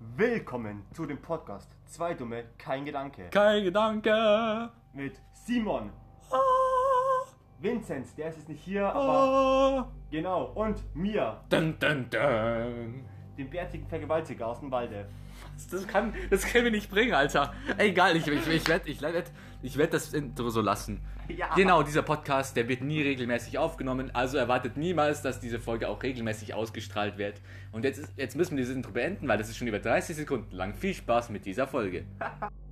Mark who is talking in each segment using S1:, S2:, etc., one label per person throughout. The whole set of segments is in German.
S1: Willkommen zu dem Podcast Zwei Dumme, kein Gedanke.
S2: Kein Gedanke.
S1: Mit Simon,
S2: Ah,
S1: Vinzenz, der ist jetzt nicht hier, aber
S2: ah.
S1: genau, und mir,
S2: Dun, dun, dun.
S1: dem bärtigen Vergewaltiger aus dem Walde.
S2: Das kann, das können wir nicht bringen, Alter. Egal, ich, ich, ich werde ich werd, ich werd das Intro so lassen.
S1: Ja.
S2: Genau, dieser Podcast, der wird nie regelmäßig aufgenommen, also erwartet niemals, dass diese Folge auch regelmäßig ausgestrahlt wird. Und jetzt, ist, jetzt müssen wir dieses Intro beenden, weil das ist schon über 30 Sekunden lang. Viel Spaß mit dieser Folge.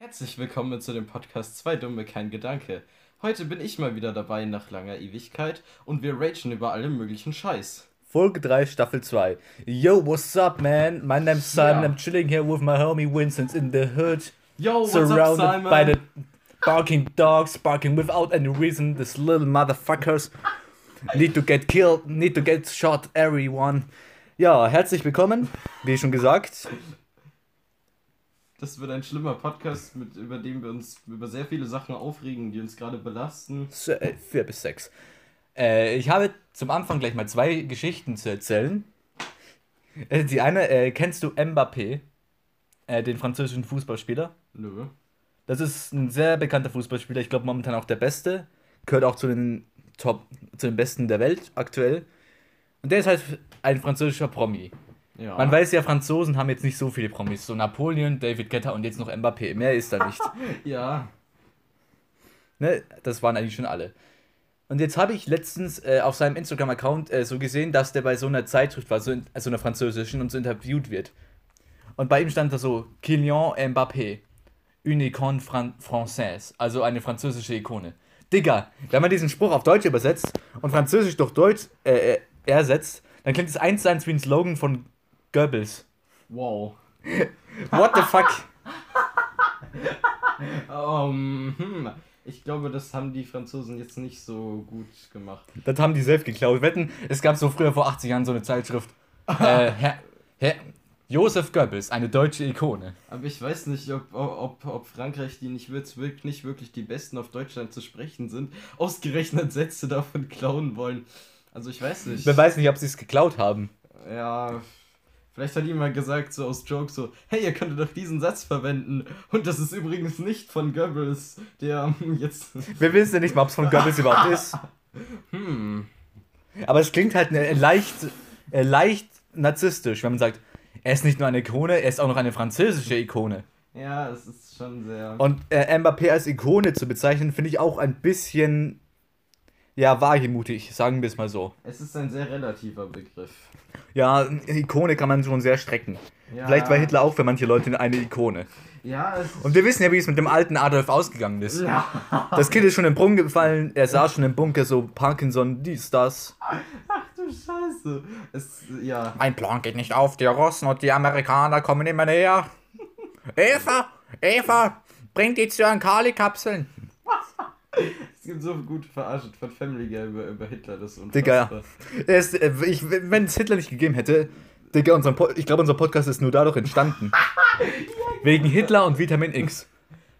S3: Herzlich willkommen zu dem Podcast Zwei Dumme, kein Gedanke. Heute bin ich mal wieder dabei nach langer Ewigkeit und wir ragen über alle möglichen Scheiß.
S2: Folge 3, Staffel 2. Yo, what's up, man? My name's Simon.
S3: Ja.
S2: I'm chilling here with my homie Vincent in the hood.
S3: Yo, what's
S2: surrounded
S3: up, Simon?
S2: by the barking dogs, barking without any reason. These little motherfuckers need to get killed, need to get shot, everyone. Ja, herzlich willkommen, wie schon gesagt.
S3: Das wird ein schlimmer Podcast, mit, über den wir uns über sehr viele Sachen aufregen, die uns gerade belasten.
S2: So, äh, Vier bis sechs. Äh, ich habe zum Anfang gleich mal zwei Geschichten zu erzählen. Äh, die eine, äh, kennst du Mbappé, äh, den französischen Fußballspieler?
S3: Nö.
S2: Das ist ein sehr bekannter Fußballspieler, ich glaube momentan auch der Beste. Gehört auch zu den Top, zu den Besten der Welt aktuell. Und der ist halt ein französischer Promi.
S3: Ja.
S2: Man weiß ja, Franzosen haben jetzt nicht so viele Promis. So Napoleon, David Guetta und jetzt noch Mbappé. Mehr ist da nicht.
S3: Ja.
S2: ne? Das waren eigentlich schon alle. Und jetzt habe ich letztens äh, auf seinem Instagram-Account äh, so gesehen, dass der bei so einer Zeitschrift war, so, in, so einer französischen und so interviewt wird. Und bei ihm stand da so, Kylian Mbappé, une icône fran française, also eine französische Ikone. Digga, wenn man diesen Spruch auf Deutsch übersetzt und Französisch durch Deutsch äh, äh, ersetzt, dann klingt es eins zu eins wie ein Slogan von Goebbels.
S3: Wow.
S2: What the fuck?
S3: Um, hm. Ich glaube, das haben die Franzosen jetzt nicht so gut gemacht.
S2: Das haben die selbst geklaut. Wetten, es gab so früher vor 80 Jahren so eine Zeitschrift. äh, Herr, Herr, Josef Goebbels, eine deutsche Ikone.
S3: Aber ich weiß nicht, ob, ob, ob Frankreich, die nicht, wirklich, nicht wirklich die Besten auf Deutschland zu sprechen sind, ausgerechnet Sätze davon klauen wollen. Also ich weiß nicht.
S2: Wer weiß nicht, ob sie es geklaut haben.
S3: Ja, vielleicht hat jemand gesagt, so aus Joke, so, hey, ihr könntet doch diesen Satz verwenden. Und das ist übrigens nicht von Goebbels, der jetzt...
S2: Wir wissen ja nicht mal, ob es von Goebbels überhaupt ist.
S3: Hm.
S2: Aber es klingt halt äh, leicht, äh, leicht narzisstisch, wenn man sagt, er ist nicht nur eine Ikone, er ist auch noch eine französische Ikone.
S3: Ja, es ist schon sehr...
S2: Und äh, Mbappé als Ikone zu bezeichnen, finde ich auch ein bisschen, ja, wagemutig, sagen wir es mal so.
S3: Es ist ein sehr relativer Begriff.
S2: Ja, eine Ikone kann man schon sehr strecken.
S3: Ja.
S2: Vielleicht war Hitler auch für manche Leute eine Ikone.
S3: Ja, es
S2: Und wir wissen ja, wie es mit dem alten Adolf ausgegangen ist.
S3: Ja.
S2: Das Kind ist schon im Brunnen gefallen, er saß schon im Bunker, so Parkinson, dies, das.
S3: Ach du Scheiße. Es, ja.
S2: Mein Plan geht nicht auf, die Russen und die Amerikaner kommen immer näher. Eva, Eva, bring die Zyankali-Kapseln.
S3: Es gibt so gut verarscht von Family Guy über, über Hitler, das ist
S2: Digga.
S3: unfassbar.
S2: Er ist, äh, ich, wenn es Hitler nicht gegeben hätte, Digga, unser po ich glaube, unser Podcast ist nur dadurch entstanden. Wegen Hitler und Vitamin X.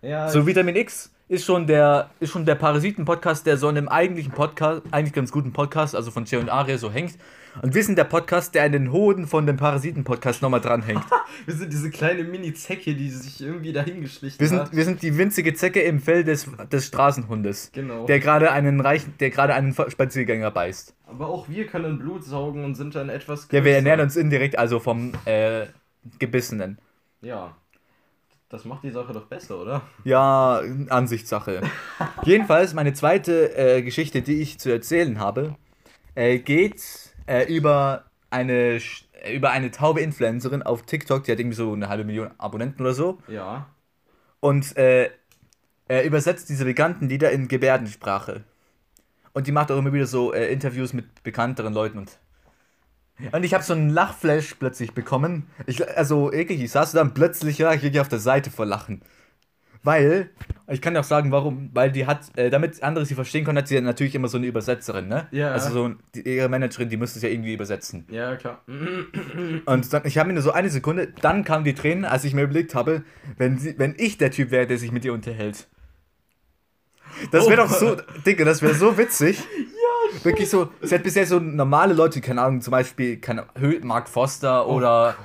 S3: Ja,
S2: So, Vitamin X ist schon der, ist schon der Parasiten-Podcast, der so in einem eigentlichen Podcast, eigentlich ganz guten Podcast, also von Che und Aria so hängt. Und wir sind der Podcast, der an den Hoden von dem Parasiten-Podcast nochmal dranhängt.
S3: wir sind diese kleine Mini-Zecke, die sich irgendwie dahingeschlichen
S2: Wir sind,
S3: hat.
S2: wir sind die winzige Zecke im Fell des, des Straßenhundes.
S3: Genau.
S2: Der gerade einen reichen, der gerade einen Spaziergänger beißt.
S3: Aber auch wir können Blut saugen und sind dann etwas
S2: Ja, wir
S3: größer.
S2: ernähren uns indirekt also vom äh, Gebissenen.
S3: Ja. Das macht die Sache doch besser, oder?
S2: Ja, Ansichtssache. Jedenfalls, meine zweite äh, Geschichte, die ich zu erzählen habe, äh, geht äh, über, eine, äh, über eine taube Influencerin auf TikTok, die hat irgendwie so eine halbe Million Abonnenten oder so.
S3: Ja.
S2: Und äh, er übersetzt diese bekannten Lieder in Gebärdensprache. Und die macht auch immer wieder so äh, Interviews mit bekannteren Leuten und. Und ich habe so einen Lachflash plötzlich bekommen. Ich, also eklig, ich saß dann plötzlich ja, ich auf der Seite vor Lachen. Weil, ich kann dir auch sagen, warum, weil die hat, äh, damit andere sie verstehen können, hat sie ja natürlich immer so eine Übersetzerin, ne?
S3: Ja.
S2: Also so die, ihre Managerin, die müsste es ja irgendwie übersetzen.
S3: Ja, klar.
S2: Und dann, ich habe mir nur so eine Sekunde, dann kamen die Tränen, als ich mir überlegt habe, wenn, sie, wenn ich der Typ wäre, der sich mit ihr unterhält. Das wäre
S3: Oh.
S2: doch so, Dicke, das wäre so witzig.
S3: Ja,
S2: Wirklich so, sie hat bisher so normale Leute, keine Ahnung, zum Beispiel keine, Mark Foster oder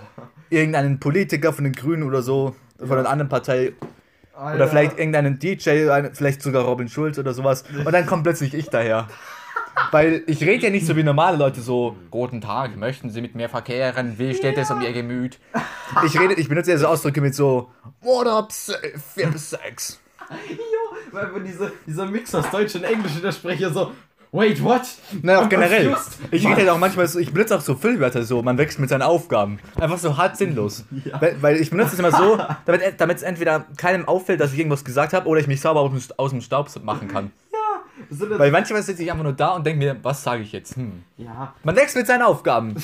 S2: irgendeinen Politiker von den Grünen oder so, von einer anderen Partei. Oder vielleicht irgendeinen DJ, vielleicht sogar Robin Schulz oder sowas. Und dann kommt plötzlich ich daher. Weil ich rede ja nicht so wie normale Leute so, guten Tag, möchten Sie mit mir verkehren? Wie steht es um Ihr Gemüt? Ich rede, ich benutze ja so Ausdrücke mit so, what up, safe, Sex.
S3: Jo, weil diese, dieser Mix aus Deutsch und Englisch der Sprecher so, wait, what?
S2: Na, auch generell. Ich rede ja auch manchmal so, ich benutze auch so Füllwörter so, man wächst mit seinen Aufgaben. Einfach so hart sinnlos. Weil, weil ich benutze es immer so, damit damit es entweder keinem auffällt, dass ich irgendwas gesagt habe, oder ich mich sauber aus dem, Staub machen kann.
S3: So eine-
S2: Weil manchmal sitze ich einfach nur da und denke mir, was sage ich jetzt? Hm.
S3: ja,
S2: Man wächst mit seinen Aufgaben.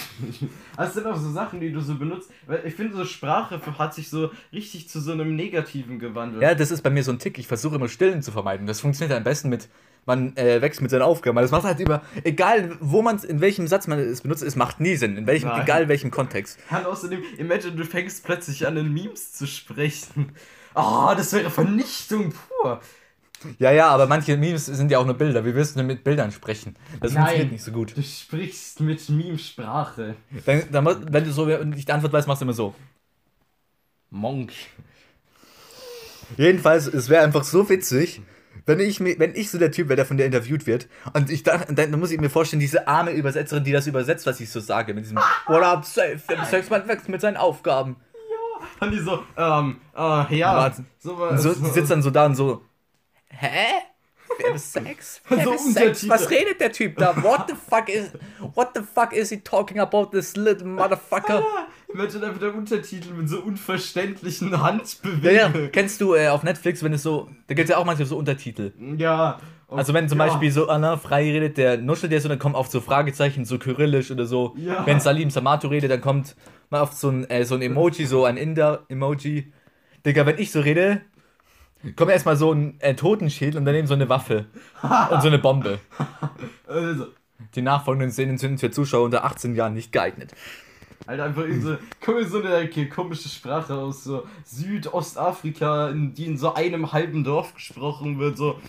S3: das sind auch so Sachen, die du so benutzt. Weil ich finde, so Sprache hat sich so richtig zu so einem Negativen gewandelt.
S2: Ja, das ist bei mir so ein Tick. Ich versuche immer Stillen zu vermeiden. Das funktioniert am besten mit, man äh, wächst mit seinen Aufgaben. Das macht halt über, egal wo man in welchem Satz man es benutzt, es macht nie Sinn. In welchem,
S3: Nein.
S2: egal welchem Kontext.
S3: Und außerdem, imagine, du fängst plötzlich an, in Memes zu sprechen. Oh, das wäre Vernichtung pur.
S2: Ja, ja, aber manche Memes sind ja auch nur Bilder. Du denn mit Bildern sprechen? Das
S3: Nein.
S2: funktioniert nicht so gut.
S3: Du sprichst mit Meme-Sprache.
S2: Dann, wenn du so nicht die Antwort weißt, machst du immer so.
S3: Monk.
S2: Jedenfalls, es wäre einfach so witzig, wenn ich, mir, wenn ich so der Typ wäre, der von der interviewt wird. Und ich dann, dann, muss ich mir vorstellen, diese arme Übersetzerin, die das übersetzt, was ich so sage. Mit diesem What up, safe, Sex, man wächst mit seinen Aufgaben.
S3: Und die so, ähm, äh, ja. So,
S2: Und so, die sitzt dann so da und so. Hä? Wer ist Sex? Wer
S3: So
S2: ist Sex? Was redet der Typ da? What the fuck is What the fuck is he talking about this little motherfucker?
S3: Imagine einfach der Untertitel mit so unverständlichen
S2: Ja, ja.
S3: Handbewegungen.
S2: Kennst du äh, auf Netflix, wenn es so, da gibt es ja auch manchmal so Untertitel.
S3: Ja.
S2: Also wenn zum
S3: ja.
S2: Beispiel so Anna frei redet, der nuschelt der so, dann kommt auf so Fragezeichen, so kyrillisch oder so.
S3: Ja.
S2: Wenn Salim Samato redet, dann kommt mal auf so ein, äh, so ein Emoji, so ein Inder-Emoji. Digga, wenn ich so rede, kommt erstmal so ein äh, Totenschädel und daneben so eine Waffe. und so eine Bombe.
S3: Also,
S2: Die nachfolgenden Szenen sind für Zuschauer unter 18 Jahren nicht geeignet.
S3: Halt einfach in so, eine komische Sprache aus so Südostafrika, in, die in so einem halben Dorf gesprochen wird, so.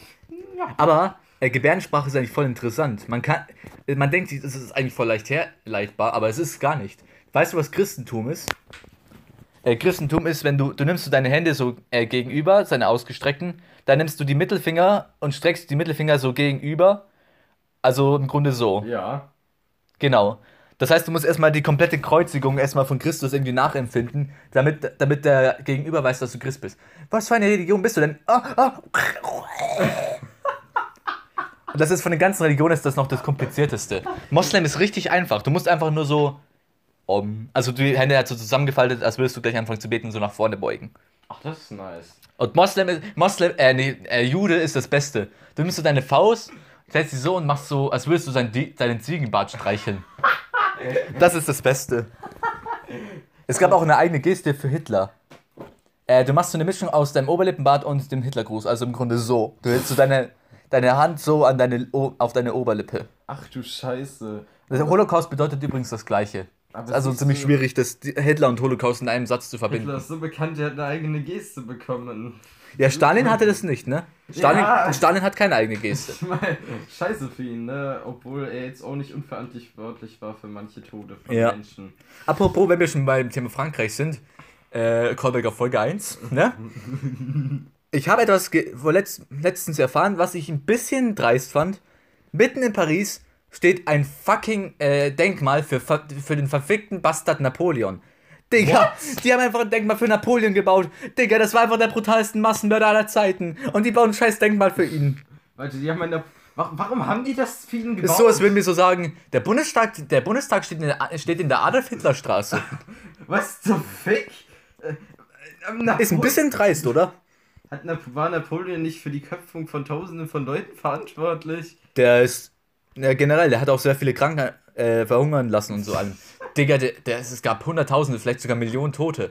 S2: Aber äh, Gebärdensprache ist eigentlich voll interessant. Man kann, äh, man denkt, das ist eigentlich voll leicht herleitbar, aber es ist gar nicht. Weißt du, was Christentum ist? Äh, Christentum ist, wenn du, du nimmst du deine Hände so äh, gegenüber, seine ausgestreckten, dann nimmst du die Mittelfinger und streckst die Mittelfinger so gegenüber. Also im Grunde so.
S3: Ja.
S2: Genau. Das heißt, du musst erstmal die komplette Kreuzigung erstmal von Christus irgendwie nachempfinden, damit, damit der Gegenüber weiß, dass du Christ bist. Was für eine Religion bist du denn? Ah. Und das ist von den ganzen Religionen ist das noch das komplizierteste. Moslem ist richtig einfach. Du musst einfach nur so um, also die Hände halt so zusammengefaltet, als würdest du gleich anfangen zu beten so nach vorne beugen.
S3: Ach, das ist nice.
S2: Und Moslem ist, Moslem, äh, nee, äh, Jude ist das Beste. Du nimmst so deine Faust, stellst sie so und machst so, als würdest du sein, deinen Ziegenbart streicheln. Das ist das Beste. Es gab auch eine eigene Geste für Hitler. Äh, du machst so eine Mischung aus deinem Oberlippenbart und dem Hitlergruß, also im Grunde so. Du hältst so deine, deine Hand so an deine, O- auf deine Oberlippe.
S3: Ach du Scheiße.
S2: Der Holocaust bedeutet übrigens das Gleiche.
S3: Aber
S2: Also ziemlich
S3: du,
S2: schwierig, das Hitler und Holocaust in einem Satz zu verbinden.
S3: Hitler ist so bekannt, der hat eine eigene Geste bekommen.
S2: Ja, Stalin hatte das nicht, ne? Stalin,
S3: Ja.
S2: Stalin hat keine eigene Geste.
S3: Ich meine, scheiße für ihn, ne? Obwohl er jetzt auch nicht unverantwortlich war für manche Tode von
S2: Ja.
S3: Menschen.
S2: Apropos, wenn wir schon beim Thema Frankreich sind, äh, Callback auf Folge 1, ne? Ich habe etwas letzt, letztens erfahren, was ich ein bisschen dreist fand. Mitten in Paris steht ein fucking äh, Denkmal für, für den verfickten Bastard Napoleon. Digga, die haben einfach ein Denkmal für Napoleon gebaut. Digga, das war einfach der brutalsten Massenmörder aller Zeiten. Und die bauen ein scheiß Denkmal für ihn.
S3: Warte, die haben eine. Warum, haben die das für ihn gebaut?
S2: Ist so, als würden wir so sagen, der Bundestag, der Bundestag steht in der, steht in der Adolf-Hitler-Straße.
S3: Was zum Fick? Äh, ähm,
S2: Ist ein bisschen dreist, oder?
S3: Hat Nap war Napoleon nicht für die Köpfung von Tausenden von Leuten verantwortlich?
S2: Der ist, ja, generell, der hat auch sehr viele Kranke äh, verhungern lassen und so allem. Digga, der, der, es gab Hunderttausende, vielleicht sogar Millionen Tote.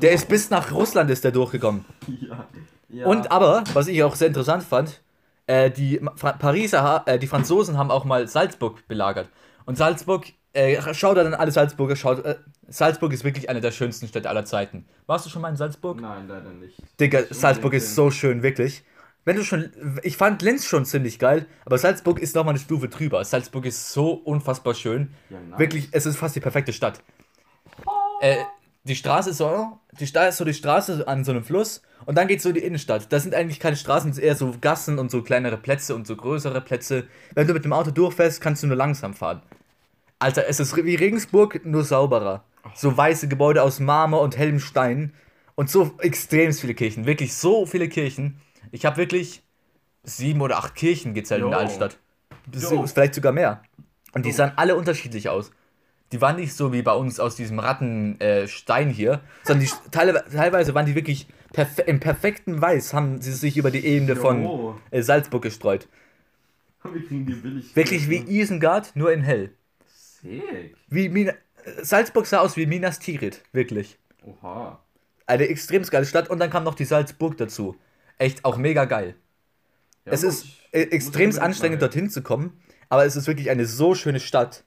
S2: Der ist bis nach Russland ist der durchgekommen.
S3: Ja. ja.
S2: Und aber, was ich auch sehr interessant fand, äh, die Fra Pariser, ha- äh, die Franzosen haben auch mal Salzburg belagert. Und Salzburg, äh, schaut da dann alle Salzburger, schaut, äh, Salzburg ist wirklich eine der schönsten Städte aller Zeiten. Warst du schon mal in Salzburg?
S3: Nein, leider nicht.
S2: Digga, Salzburg ist so schön, wirklich. Wenn du schon, ich fand Linz schon ziemlich geil, aber Salzburg ist nochmal eine Stufe drüber. Salzburg ist so unfassbar schön.
S3: Ja, nice.
S2: Wirklich, es ist fast die perfekte Stadt. Äh, die Straße ist so, die Stadt ist so die Straße an so einem Fluss und dann geht so die Innenstadt. Das sind eigentlich keine Straßen, eher so Gassen und so kleinere Plätze und so größere Plätze. Wenn du mit dem Auto durchfährst, kannst du nur langsam fahren. Alter, es ist wie Regensburg, nur sauberer. So weiße Gebäude aus Marmor und hellem Stein und so extrem viele Kirchen. Wirklich so viele Kirchen. Ich habe wirklich sieben oder acht Kirchen gezählt in der
S3: Jo.
S2: Altstadt.
S3: Jo.
S2: vielleicht sogar mehr. Und die
S3: Jo.
S2: sahen alle unterschiedlich aus. Die waren nicht so wie bei uns aus diesem Rattenstein äh, hier, sondern die, teilweise, waren die wirklich perfe im perfekten Weiß, haben sie sich über die Ebene von
S3: Jo.
S2: äh, Salzburg gestreut.
S3: Wir kriegen die billig.
S2: Wirklich wie Isengard, nur in hell.
S3: Sick.
S2: Wie Mina äh, Salzburg sah aus wie Minas Tirith, wirklich.
S3: Oha.
S2: Eine extrem geile Stadt und dann kam noch die Salzburg dazu. Echt auch mega geil.
S3: Ja,
S2: es ist
S3: ich
S2: extrem anstrengend,
S3: mal-
S2: dorthin zu kommen, aber es ist wirklich eine so schöne Stadt.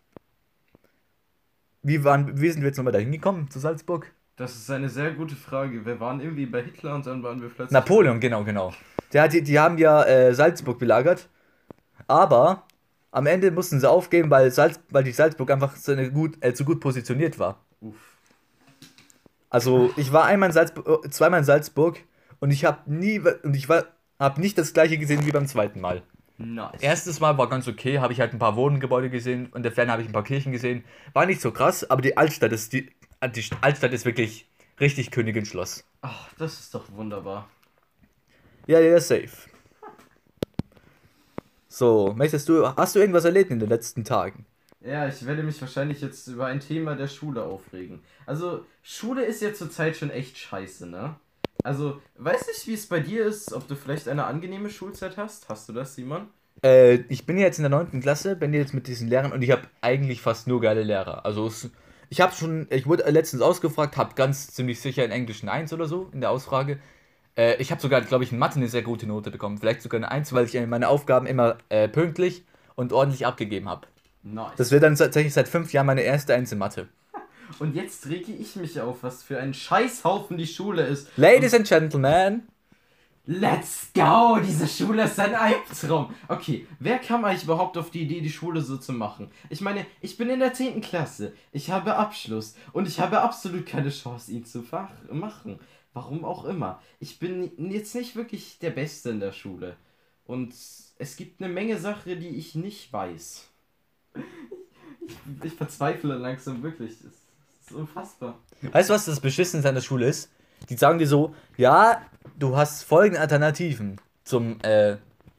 S2: Wie, waren, wie sind wir jetzt nochmal da hingekommen, zu Salzburg?
S3: Das ist eine sehr gute Frage. Wir waren irgendwie bei Hitler und dann waren wir plötzlich.
S2: Napoleon, genau, genau. Der hat, die, die haben ja äh, Salzburg belagert, aber am Ende mussten sie aufgeben, weil, Salz, weil die Salzburg einfach so gut, äh, zu gut positioniert war.
S3: Uff.
S2: Also ich war einmal in Salzburg, äh, zweimal in Salzburg und ich habe nie und ich war habe nicht das gleiche gesehen wie beim zweiten Mal.
S3: Nice.
S2: Erstes Mal war ganz okay, habe ich halt ein paar Wohngebäude gesehen und der Ferne habe ich ein paar Kirchen gesehen. War nicht so krass, aber die Altstadt ist die, äh, die Altstadt ist wirklich richtig Königin Schloss.
S3: Ach, das ist doch wunderbar.
S2: Ja, ja, safe. So, möchtest du, hast du irgendwas erlebt in den letzten Tagen?
S3: Ja, ich werde mich wahrscheinlich jetzt über ein Thema der Schule aufregen. Also, Schule ist ja zurzeit schon echt scheiße, ne? Also, weiß nicht, wie es bei dir ist, ob du vielleicht eine angenehme Schulzeit hast. Hast du das, Simon?
S2: Äh, ich bin jetzt in der 9. Klasse, bin jetzt mit diesen Lehrern und ich habe eigentlich fast nur geile Lehrer. Also es, ich habe schon, ich wurde letztens ausgefragt, habe ganz ziemlich sicher in Englisch eine 1 oder so in der Ausfrage. Äh, ich habe sogar, glaube ich, in Mathe eine sehr gute Note bekommen. Vielleicht sogar eine 1, weil ich meine Aufgaben immer äh, pünktlich und ordentlich abgegeben habe.
S3: Nice.
S2: Das wird dann tatsächlich seit fünf Jahren meine erste 1 in Mathe.
S3: Und jetzt rege ich mich auf, was für ein Scheißhaufen die Schule ist.
S2: Ladies and Gentlemen,
S3: Let's go! Diese Schule ist ein Albtraum. Okay, wer kam eigentlich überhaupt auf die Idee, die Schule so zu machen? Ich meine, ich bin in der 10. Klasse, ich habe Abschluss und ich habe absolut keine Chance, ihn zu machen. Warum auch immer. Ich bin jetzt nicht wirklich der Beste in der Schule. Und es gibt eine Menge Sachen, die ich nicht weiß. Ich, ich verzweifle langsam wirklich. Es ist unfassbar.
S2: weißt du, was das Beschissenste an der Schule ist? Die sagen dir so, ja, du hast folgende Alternativen zum, äh,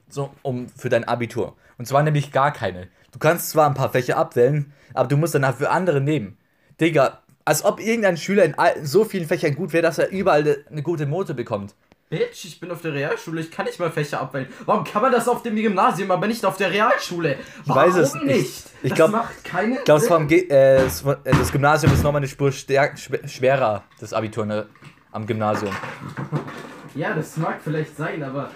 S2: so, um, für dein Abitur. Und zwar nämlich gar keine. Du kannst zwar ein paar Fächer abwählen, aber du musst danach für andere nehmen. Digga, als ob irgendein Schüler in so vielen Fächern gut wäre, dass er überall eine gute Note bekommt.
S3: Bitch, ich bin auf der Realschule, ich kann nicht mal Fächer abwählen. Warum kann man das auf dem Gymnasium, aber nicht auf der Realschule? Warum
S2: weiß es nicht. Ich
S3: das
S2: glaub-
S3: macht keinen
S2: Ich glaube,
S3: Sinn.
S2: äh, das, äh, das Gymnasium ist nochmal eine Spur schwerer, das Abitur ne, am Gymnasium.
S3: Ja, das mag vielleicht sein, aber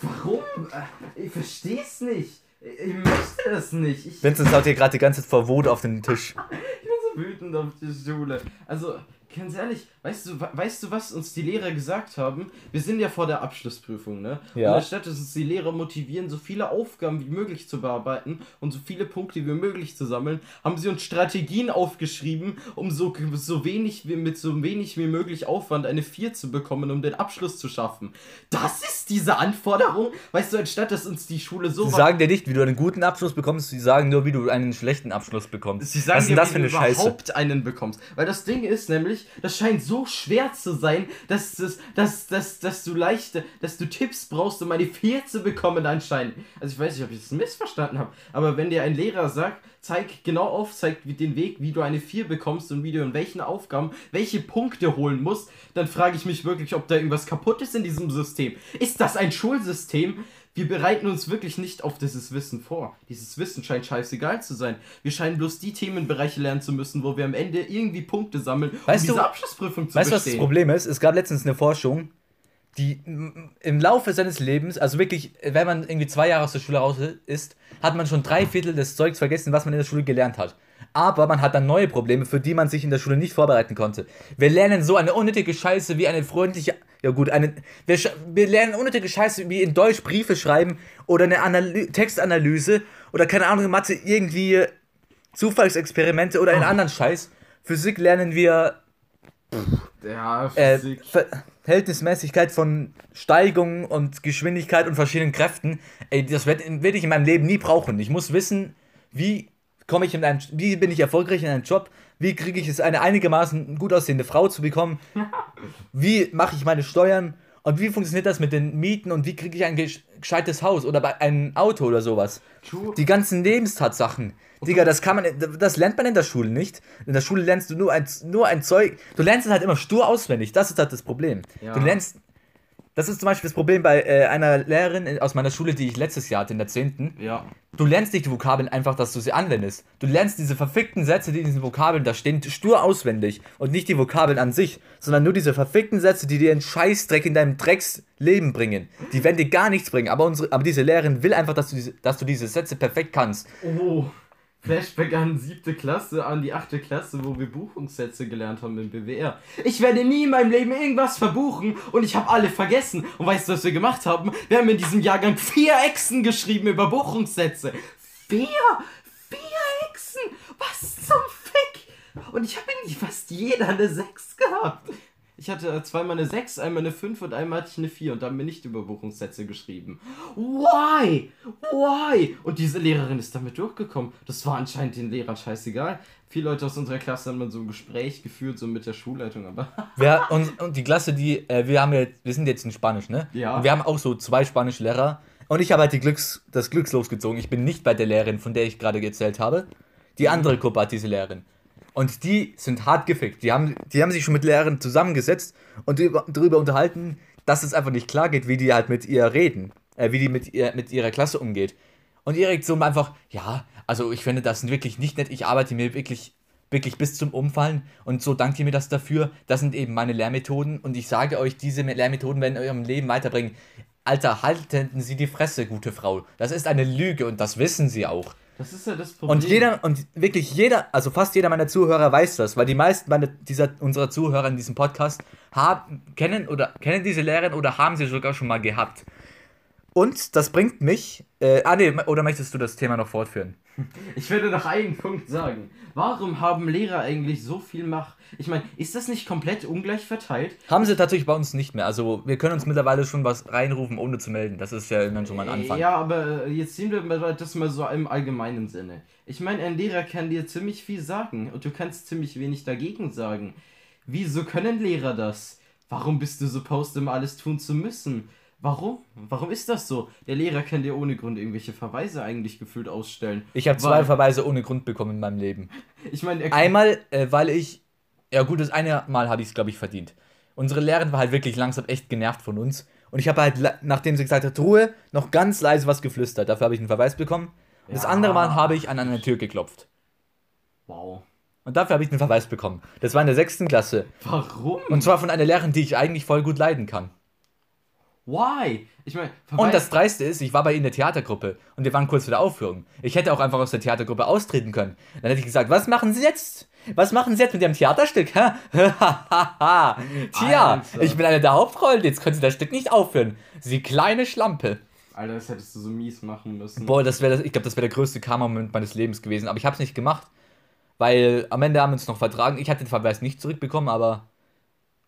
S3: warum? Äh, Ich versteh's nicht. Ich möchte das nicht. Ich
S2: Vincent haut hier gerade die ganze Zeit vor Wut auf den Tisch.
S3: bin so wütend auf die Schule. Also, ganz ehrlich, weißt du, weißt du, was uns die Lehrer gesagt haben? Wir sind ja vor der Abschlussprüfung, ne?
S2: Ja.
S3: Und anstatt dass uns die Lehrer motivieren, so viele Aufgaben wie möglich zu bearbeiten und so viele Punkte wie möglich zu sammeln, haben sie uns Strategien aufgeschrieben, um so, so wenig wie mit so wenig wie möglich Aufwand eine 4 zu bekommen, um den Abschluss zu schaffen. Das ist diese Anforderung? Weißt du, anstatt dass uns die Schule so
S2: Sie sagen dir nicht, wie du einen guten Abschluss bekommst, sie sagen nur, wie du einen schlechten Abschluss bekommst.
S3: Sie sagen
S2: Was
S3: dir,
S2: das
S3: wie
S2: für eine
S3: du
S2: Scheiße?
S3: überhaupt einen bekommst. Weil das Ding ist nämlich, das scheint so schwer zu sein, dass, dass, dass, dass, dass du leichte, dass du Tipps brauchst, um eine 4 zu bekommen anscheinend. Also ich weiß nicht, ob ich das missverstanden habe, aber wenn dir ein Lehrer sagt, zeig genau auf, zeig den Weg, wie du eine 4 bekommst und wie du in welchen Aufgaben welche Punkte holen musst, dann frage ich mich wirklich, ob da irgendwas kaputt ist in diesem System. Ist das ein Schulsystem? Wir bereiten uns wirklich nicht auf dieses Wissen vor. Dieses Wissen scheint scheißegal zu sein. Wir scheinen bloß die Themenbereiche lernen zu müssen, wo wir am Ende irgendwie Punkte sammeln,
S2: Weißt
S3: um
S2: du-
S3: diese Abschlussprüfung zu
S2: Weißt du, was das. Problem ist? Es gab letztens eine Forschung, die im Laufe seines Lebens, also wirklich, wenn man irgendwie zwei Jahre aus der Schule raus ist, hat man schon drei Viertel des Zeugs vergessen, was man in der Schule gelernt hat. Aber man hat dann neue Probleme, für die man sich in der Schule nicht vorbereiten konnte. Wir lernen so eine unnötige Scheiße wie eine freundliche Ja gut, eine, wir, wir lernen unnötige Scheiße wie in Deutsch Briefe schreiben oder eine Analy Textanalyse oder keine Ahnung, Mathe irgendwie Zufallsexperimente oder einen anderen Scheiß. Physik lernen wir
S3: Ja,
S2: äh,
S3: Physik.
S2: Verhältnismäßigkeit von Steigung und Geschwindigkeit und verschiedenen Kräften. Ey, das werde werd ich in meinem Leben nie brauchen. Ich muss wissen, wie komme ich in einem, wie bin ich erfolgreich in einem Job, wie kriege ich es, eine einigermaßen gut aussehende Frau zu bekommen, wie mache ich meine Steuern und wie funktioniert das mit den Mieten und wie kriege ich ein gesch- gescheites Haus oder bei ein Auto oder sowas.
S3: True.
S2: Die ganzen Lebenstatsachen. Digga, das kann man, das lernt man in der Schule nicht. In der Schule lernst du nur ein, nur ein Zeug. Du lernst es halt immer stur auswendig. Das ist halt das Problem.
S3: Ja.
S2: Du lernst. Das ist zum Beispiel das Problem bei äh, einer Lehrerin in- aus meiner Schule, die ich letztes Jahr hatte, in der 10.
S3: Ja.
S2: Du lernst nicht die Vokabeln einfach, dass du sie anwendest. Du lernst diese verfickten Sätze, die in diesen Vokabeln da stehen, stur auswendig. Und nicht die Vokabeln an sich, sondern nur diese verfickten Sätze, die dir einen Scheißdreck in deinem Drecksleben bringen. Die werden dir gar nichts bringen. Aber, unsere, aber diese Lehrerin will einfach, dass du, diese, dass du diese Sätze perfekt kannst.
S3: Oh, Flashback an siebte Klasse, an die achte Klasse, wo wir Buchungssätze gelernt haben im BWR. Ich werde nie in meinem Leben irgendwas verbuchen und ich habe alle vergessen. Und weißt du, was wir gemacht haben? Wir haben in diesem Jahrgang vier Echsen geschrieben über Buchungssätze. Vier? Vier Echsen? Was zum Fick? Und ich habe in fast jeder eine 6 gehabt. Ich hatte zweimal eine 6, einmal eine 5 und einmal hatte ich eine 4 und da haben wir nicht über Buchungssätze geschrieben. Why? Why? Und diese Lehrerin ist damit durchgekommen. Das war anscheinend den Lehrern scheißegal. Viele Leute aus unserer Klasse haben dann so ein Gespräch geführt, so mit der Schulleitung, aber.
S2: Wir, und, und die Klasse, die, äh, wir haben ja, wir sind jetzt in Spanisch, ne?
S3: Ja.
S2: Und wir haben auch so zwei spanische Lehrer. Und ich habe halt die Glücks, das Glücks losgezogen. Ich bin nicht bei der Lehrerin, von der ich gerade erzählt habe. Die andere Gruppe hat diese Lehrerin. Und die sind hart gefickt. Die haben, die haben sich schon mit Lehrern zusammengesetzt und drüber unterhalten, dass es einfach nicht klar geht, wie die halt mit ihr reden. Äh, wie die mit, ihr, mit ihrer Klasse umgeht. Und ihre Reaktion war einfach, ja, also ich finde das wirklich nicht nett. Ich arbeite mir wirklich, wirklich bis zum Umfallen und so dankt ihr mir das dafür. Das sind eben meine Lehrmethoden und ich sage euch, diese Lehrmethoden werden eurem Leben weiterbringen. Alter, halten Sie die Fresse, gute Frau. Das ist eine Lüge und das wissen Sie auch.
S3: Das ist ja das Problem.
S2: Und jeder, und wirklich jeder, also fast jeder meiner Zuhörer weiß das, weil die meisten meiner, dieser, unserer Zuhörer in diesem Podcast haben, kennen oder kennen diese Lehrerin oder haben sie sogar schon mal gehabt. Und das bringt mich. Äh, ah, nee, oder möchtest du das Thema noch fortführen?
S3: Ich werde noch einen Punkt sagen. Warum haben Lehrer eigentlich so viel Macht? Ich meine, ist das nicht komplett ungleich verteilt?
S2: Haben sie tatsächlich bei uns nicht mehr. Also, wir können uns mittlerweile schon was reinrufen, ohne zu melden. Das ist ja dann schon mal ein Anfang.
S3: Ja, aber äh, jetzt sehen wir das mal so im allgemeinen Sinne. Ich meine, ein Lehrer kann dir ziemlich viel sagen und du kannst ziemlich wenig dagegen sagen. Wieso können Lehrer das? Warum bist du supposed, immer alles tun zu müssen? Warum? Warum ist das so? Der Lehrer kann dir ohne Grund irgendwelche Verweise eigentlich gefühlt ausstellen.
S2: Ich habe zwei Verweise ohne Grund bekommen in meinem Leben.
S3: Ich meine,
S2: Einmal, äh, weil ich. Ja, gut, das eine Mal habe ich es, glaube ich, verdient. Unsere Lehrerin war halt wirklich langsam echt genervt von uns. Und ich habe halt, nachdem sie gesagt hat, Ruhe, noch ganz leise was geflüstert. Dafür habe ich einen Verweis bekommen. Und das
S3: Ja.
S2: andere Mal habe ich an eine Tür geklopft.
S3: Wow.
S2: Und dafür habe ich einen Verweis bekommen. Das war in der sechsten Klasse.
S3: Warum?
S2: Und zwar von einer Lehrerin, die ich eigentlich voll gut leiden kann.
S3: Why? Ich meine,
S2: Und das Dreiste ist, ich war bei ihnen in der Theatergruppe und wir waren kurz vor der Aufführung. Ich hätte auch einfach aus der Theatergruppe austreten können. Dann hätte ich gesagt, was machen Sie jetzt? Was machen Sie jetzt mit Ihrem Theaterstück? Tja,
S3: Alter.
S2: ich bin eine der Hauptrollen, jetzt können Sie das Stück nicht aufführen. Sie kleine Schlampe.
S3: Alter, das hättest du so mies machen müssen.
S2: Boah, das wäre, ich glaube, das wäre der größte Karma-Moment meines Lebens gewesen. Aber ich habe es nicht gemacht, weil am Ende haben wir uns noch vertragen. Ich hatte den Verweis nicht zurückbekommen, aber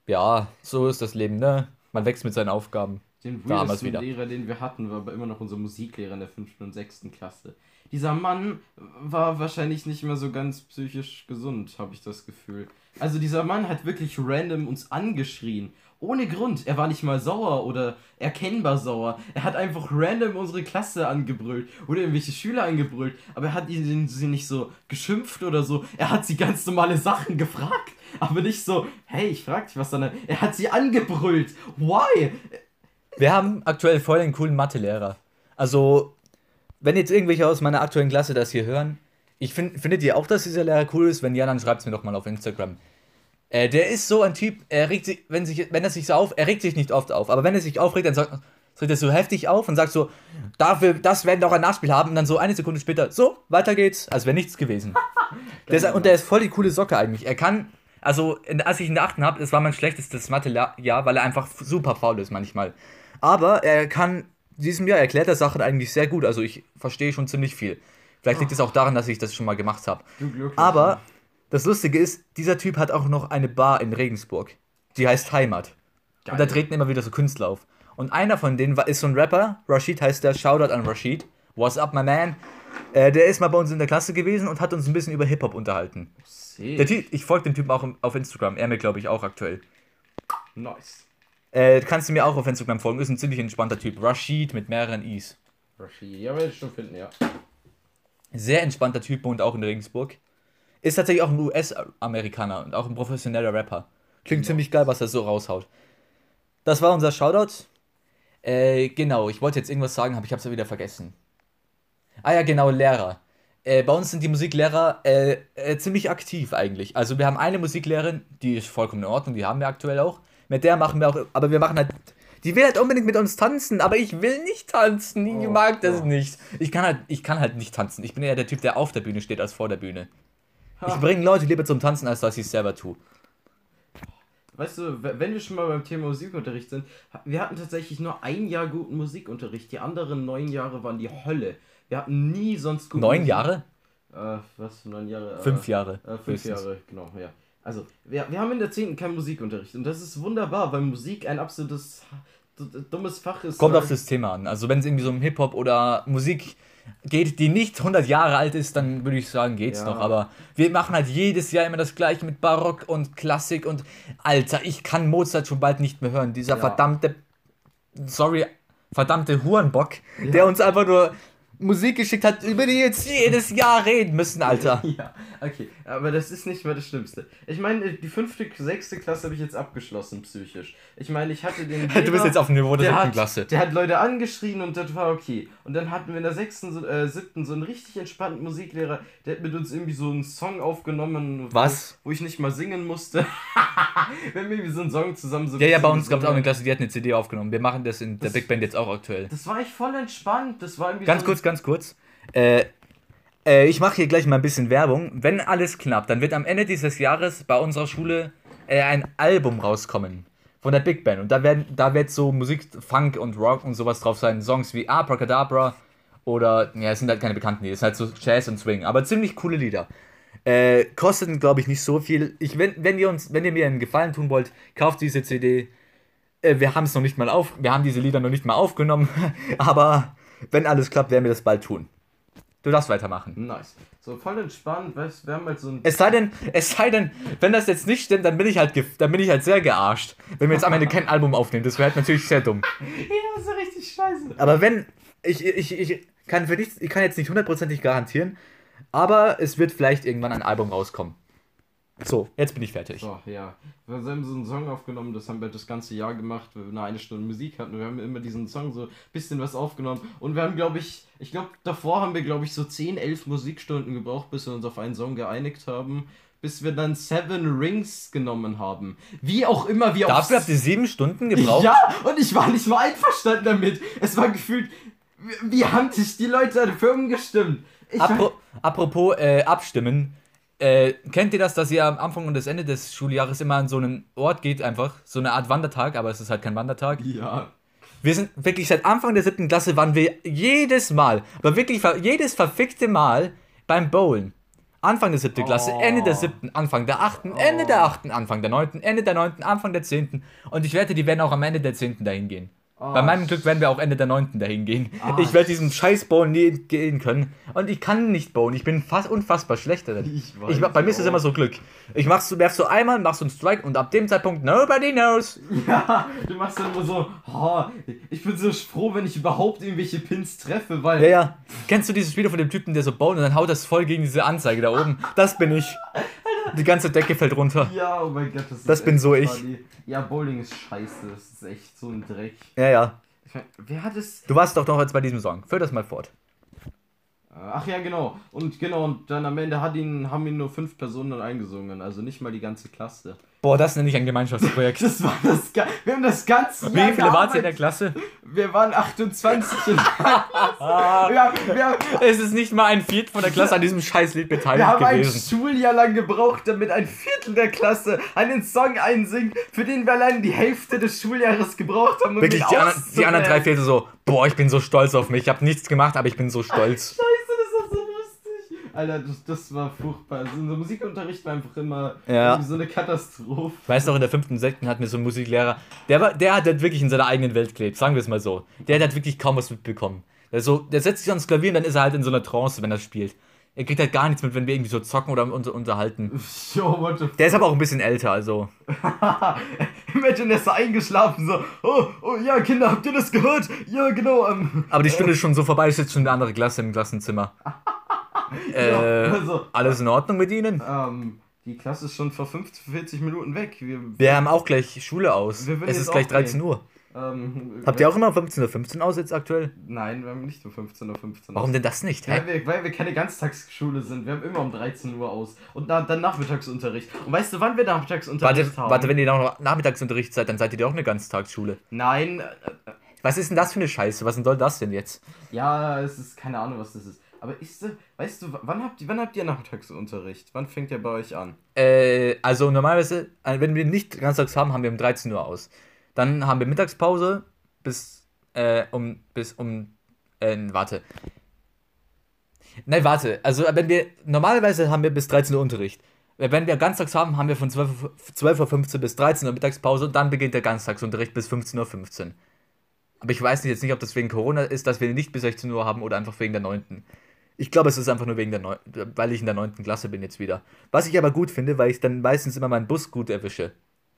S2: ja, so ist das Leben, ne? Man wächst mit seinen Aufgaben.
S3: Den weirdesten. Lehrer, den wir hatten, war aber immer noch unser Musiklehrer in der 5. und 6. Klasse. Dieser Mann war wahrscheinlich nicht mehr so ganz psychisch gesund, habe ich das Gefühl. Also dieser Mann hat wirklich random uns angeschrien. Ohne Grund. Er war nicht mal sauer oder erkennbar sauer. Er hat einfach random unsere Klasse angebrüllt oder irgendwelche Schüler angebrüllt. Aber er hat ihnen sie nicht so geschimpft oder so. Er hat sie ganz normale Sachen gefragt. Aber nicht so, hey, ich frag dich was, sondern er hat sie angebrüllt. Why?
S2: Wir haben aktuell voll den coolen Mathelehrer. Also, wenn jetzt irgendwelche aus meiner aktuellen Klasse das hier hören, ich find, findet ihr auch, dass dieser Lehrer cool ist? Wenn ja, dann schreibt es mir doch mal auf Instagram. Äh, der ist so ein Typ, er regt sich, wenn, sich, wenn er sich so auf, er regt sich nicht oft auf, aber wenn er sich aufregt, dann sagt, tritt er so heftig auf und sagt so, dafür, das werden wir auch ein Nachspiel haben und dann so eine Sekunde später, so, weiter geht's, als wäre nichts gewesen. der ist, und der ist voll die coole Socke eigentlich. Er kann, Also, in, als ich in der 8. habe, das war mein schlechtestes Mathe-Jahr, weil er einfach super faul ist manchmal. Aber er kann, diesem Jahr erklärt er Sachen eigentlich sehr gut. Also, ich verstehe schon ziemlich viel. Vielleicht liegt es auch daran, dass ich das schon mal gemacht habe. Aber das Lustige ist, dieser Typ hat auch noch eine Bar in Regensburg. Die heißt Heimat. Und da
S3: Geil.
S2: treten immer wieder so Künstler auf. Und einer von denen war, ist so ein Rapper, Rashid heißt der, Shoutout an Rashid. What's up, my man? Äh, der ist mal bei uns in der Klasse gewesen und hat uns ein bisschen über Hip-Hop unterhalten.
S3: Sick.
S2: Der Typ, ich folge dem Typen auch auf Instagram, er mir glaube ich auch aktuell.
S3: Nice.
S2: Äh, kannst du mir auch auf Instagram folgen, ist ein ziemlich entspannter Typ. Rashid mit mehreren Is.
S3: Rashid. Ja, werde ich schon finden, ja.
S2: Sehr entspannter Typ und auch in Regensburg. Ist tatsächlich auch ein US-Amerikaner und auch ein professioneller Rapper. Klingt ziemlich geil, was er so raushaut. Das war unser Shoutout. Äh, genau, ich wollte jetzt irgendwas sagen, aber ich habe es ja wieder vergessen. Ah ja, genau, Lehrer. Äh, bei uns sind die Musiklehrer äh, äh, ziemlich aktiv eigentlich. Also wir haben eine Musiklehrerin, die ist vollkommen in Ordnung, die haben wir aktuell auch. Mit der machen wir auch, aber wir machen halt, die will halt unbedingt mit uns tanzen, aber ich will nicht tanzen, ich
S3: Oh,
S2: mag das
S3: oh.
S2: nicht. Ich kann halt, ich kann halt nicht tanzen. Ich bin eher der Typ, der auf der Bühne steht als vor der Bühne. Ich
S3: Ha.
S2: bringe Leute lieber zum Tanzen, als dass ich es selber tue.
S3: Weißt du, wenn wir schon mal beim Thema Musikunterricht sind, wir hatten tatsächlich nur ein Jahr guten Musikunterricht. Die anderen neun Jahre waren die Hölle. Wir hatten nie sonst guten
S2: Neun
S3: Musik-
S2: Jahre?
S3: Äh, was? Neun Jahre? Äh,
S2: Fünf Jahre.
S3: Äh, fünf
S2: höchstens.
S3: Jahre, genau, ja. Also, wir, wir haben in der 10. keinen Musikunterricht und das ist wunderbar, weil Musik ein absolutes dummes Fach ist.
S2: Kommt auf das Thema an. Also wenn es irgendwie so um Hip-Hop oder Musik geht, die nicht 100 Jahre alt ist, dann würde ich sagen, geht's
S3: Ja.
S2: noch. Aber wir machen halt jedes Jahr immer das gleiche mit Barock und Klassik und Alter, ich kann Mozart schon bald nicht mehr hören. Dieser
S3: Ja.
S2: verdammte, sorry, verdammte Hurenbock, der uns einfach nur Musik geschickt hat, über die wir jetzt jedes Jahr reden müssen, Alter.
S3: Ja, okay, aber das ist nicht mehr das Schlimmste. Ich meine, die fünfte, sechste Klasse habe ich jetzt abgeschlossen, psychisch. Ich meine, ich hatte den.
S2: Du bist jetzt auf dem Niveau der
S3: der
S2: siebten
S3: hat,
S2: Klasse.
S3: der hat Leute angeschrien und das war okay. Und dann hatten wir in der sechsten, so- äh, siebten so einen richtig entspannten Musiklehrer, der hat mit uns irgendwie so einen Song aufgenommen.
S2: Was?
S3: Wo, wo ich nicht mal singen musste. wir haben irgendwie so einen Song zusammen so
S2: Ja, ja, bei uns gab es auch eine Klasse, die hat eine CD aufgenommen. Wir machen das in der
S3: Das-
S2: Big Band jetzt auch aktuell.
S3: Das war echt voll entspannt. Das war irgendwie
S2: Ganz
S3: so
S2: kurz, ganz kurz. Äh, äh, ich mache hier gleich mal ein bisschen Werbung. Wenn alles klappt, dann wird am Ende dieses Jahres bei unserer Schule äh, ein Album rauskommen von der Big Band. Und da, werden, da wird so Musik, Funk und Rock und sowas drauf sein. Songs wie Abracadabra oder, ja, es sind halt keine bekannten Lieder, es sind halt so Jazz und Swing, aber ziemlich coole Lieder. Äh, kosten, glaube ich, nicht so viel. Ich, wenn, wenn, ihr uns, wenn ihr mir einen Gefallen tun wollt, kauft diese CD. Äh, wir haben es noch nicht mal auf, wir haben diese Lieder noch nicht mal aufgenommen, aber wenn alles klappt, werden wir das bald tun. Du darfst weitermachen.
S3: Nice. So voll entspannt, weißt wir haben halt so ein.
S2: Es sei denn, es sei denn, wenn das jetzt nicht stimmt, dann bin ich halt, dann bin ich halt sehr gearscht, wenn wir jetzt am Ende kein Album aufnehmen. Das wäre halt natürlich sehr dumm.
S3: Ja, das ist richtig scheiße.
S2: Aber wenn, ich, ich, ich kann für nichts, ich kann jetzt nicht hundertprozentig garantieren, aber es wird vielleicht irgendwann ein Album rauskommen. So, jetzt bin ich fertig.
S3: So, ja. Wir haben so einen Song aufgenommen, das haben wir das ganze Jahr gemacht, weil wir nur eine Stunde Musik hatten. Wir haben immer diesen Song so ein bisschen was aufgenommen. Und wir haben, glaube ich, ich glaube, davor haben wir, glaube ich, so 10, 11 Musikstunden gebraucht, bis wir uns auf einen Song geeinigt haben. Bis wir dann Seven Rings genommen haben. Wie auch immer wir
S2: Dafür habt ihr sieben Stunden gebraucht?
S3: Ja, und ich war nicht mal einverstanden damit. Es war gefühlt, wie, wie haben sich die Leute dafür umgestimmt? Ich
S2: Apro apropos äh, abstimmen. Äh, kennt ihr das, dass ihr am Anfang und das Ende des Schuljahres immer an so einen Ort geht, einfach? So eine Art Wandertag, aber es ist halt kein Wandertag.
S3: ja.
S2: Wir sind wirklich seit Anfang der siebten Klasse waren wir jedes Mal, aber wirklich jedes verfickte Mal beim Bowlen. Anfang der siebten Klasse,
S3: Oh.
S2: Ende der siebten, Anfang der achten, Ende der achten, Anfang der neunten, Ende der neunten, Anfang der zehnten. Und ich wette, die werden auch am Ende der zehnten dahin gehen. Bei meinem Glück werden wir auch Ende der neunten dahin gehen.
S3: Ah.
S2: Ich werde diesem scheiß Bowlen nie entgehen können. Und ich kann nicht bowlen. Ich bin fast unfassbar schlecht darin.
S3: Ich weiß,
S2: Ich, bei mir ist es
S3: oh.
S2: immer so Glück. Ich mach's, werf so einmal, mach so einen Strike und ab dem Zeitpunkt nobody knows.
S3: Ja, du machst dann immer so, oh, ich bin so froh, wenn ich überhaupt irgendwelche Pins treffe, weil.
S2: Ja, ja. Kennst du dieses Video von dem Typen, der so baut und dann haut das voll gegen diese Anzeige da oben? Das bin ich. Die ganze Decke fällt runter.
S3: Ja, oh mein Gott, das ist
S2: Das bin so ich.
S3: funny. Ja, Bowling ist scheiße, das ist echt so ein Dreck.
S2: Ja, ja.
S3: Ich mein, wer hat es.
S2: Du warst doch noch jetzt bei diesem Song. Führ das mal fort.
S3: Ach ja, genau. Und genau, und dann am Ende hat ihn, haben ihn nur fünf Personen eingesungen, also nicht mal die ganze Klasse.
S2: Boah, das nenne ich ein Gemeinschaftsprojekt.
S3: Das war das Ga- Wir haben das ganze Jahr
S2: Wie viele wart ihr in der. Klasse?
S3: Wir waren 28 in der Klasse. Wir haben, wir, haben,
S2: Es ist nicht mal ein Viertel von der Klasse an diesem Scheißlied
S3: wir
S2: beteiligt
S3: haben ein
S2: gewesen.
S3: Schuljahr lang gebraucht, damit ein Viertel der Klasse einen Song einsingt, für den wir allein die Hälfte des Schuljahres gebraucht haben. Um
S2: Wirklich, die anderen, die anderen drei. Viertel so, boah, ich bin so stolz auf mich. Ich habe nichts gemacht, aber ich bin so stolz.
S3: Scheiße, das ist so lustig. Alter, das, das war furchtbar. Also unser Musikunterricht war einfach immer
S2: Ja.
S3: so eine Katastrophe.
S2: Ich weiß noch, in der fünften, sechsten hatten wir so einen Musiklehrer, der, war, der hat halt wirklich in seiner eigenen Welt gelebt, sagen wir es mal so. Der hat halt wirklich kaum was mitbekommen. Der, so, der setzt sich ans Klavier und dann ist er halt in so einer Trance, wenn er spielt. Er kriegt halt gar nichts mit, wenn wir irgendwie so zocken oder uns unterhalten.
S3: Yo, what the
S2: Der ist aber auch ein bisschen älter, also.
S3: Imagine, er ist so eingeschlafen, so, oh, oh ja, Kinder, habt ihr das gehört? Ja, genau, ähm.
S2: Aber die Stunde ist schon so vorbei, ist jetzt schon eine andere Klasse im Klassenzimmer. Äh,
S3: Ja, also,
S2: alles in Ordnung mit Ihnen?
S3: ähm, die Klasse ist schon vor 50, 40 Minuten weg. Wir,
S2: Wir haben auch gleich Schule aus. Es ist gleich
S3: auch
S2: 13
S3: gehen.
S2: Uhr.
S3: ähm,
S2: Habt ihr auch immer 15.15 Uhr aus jetzt aktuell?
S3: Nein, wir haben nicht um 15.15 Uhr.
S2: Warum denn das nicht?
S3: Weil wir, weil wir keine Ganztagsschule sind. Wir haben immer um 13 Uhr aus. Und dann, dann Nachmittagsunterricht. Und weißt du, wann wir Nachmittagsunterricht
S2: Warte,
S3: haben?
S2: warte, wenn ihr noch Nachmittagsunterricht seid, dann seid ihr doch eine Ganztagsschule.
S3: Nein, äh,
S2: Was ist denn das für eine Scheiße? Was denn soll das denn jetzt?
S3: ja, es ist keine Ahnung, was das ist. Aber ist, äh, weißt du, wann habt ihr, wann habt ihr Nachmittagsunterricht? Wann fängt der bei euch an?
S2: Äh, also normalerweise, äh, wenn wir nicht ganztags haben, haben wir um 13 Uhr aus. Dann haben wir Mittagspause bis, äh, um, bis um, äh, warte. Nein, warte. Also, wenn wir, normalerweise haben wir bis 13 Uhr Unterricht. Wenn wir ganztags haben, haben wir von 12.15 Uhr 12.15 Uhr bis 13 Uhr Mittagspause und dann beginnt der Ganztagsunterricht bis 15.15 Uhr. Aber ich weiß jetzt nicht, ob das wegen Corona ist, dass wir nicht bis 16 Uhr haben oder einfach wegen der 9. Ich glaube, es ist einfach nur wegen der 9, weil ich in der 9. Klasse bin jetzt wieder. Was ich aber gut finde, weil ich dann meistens immer meinen Bus gut erwische.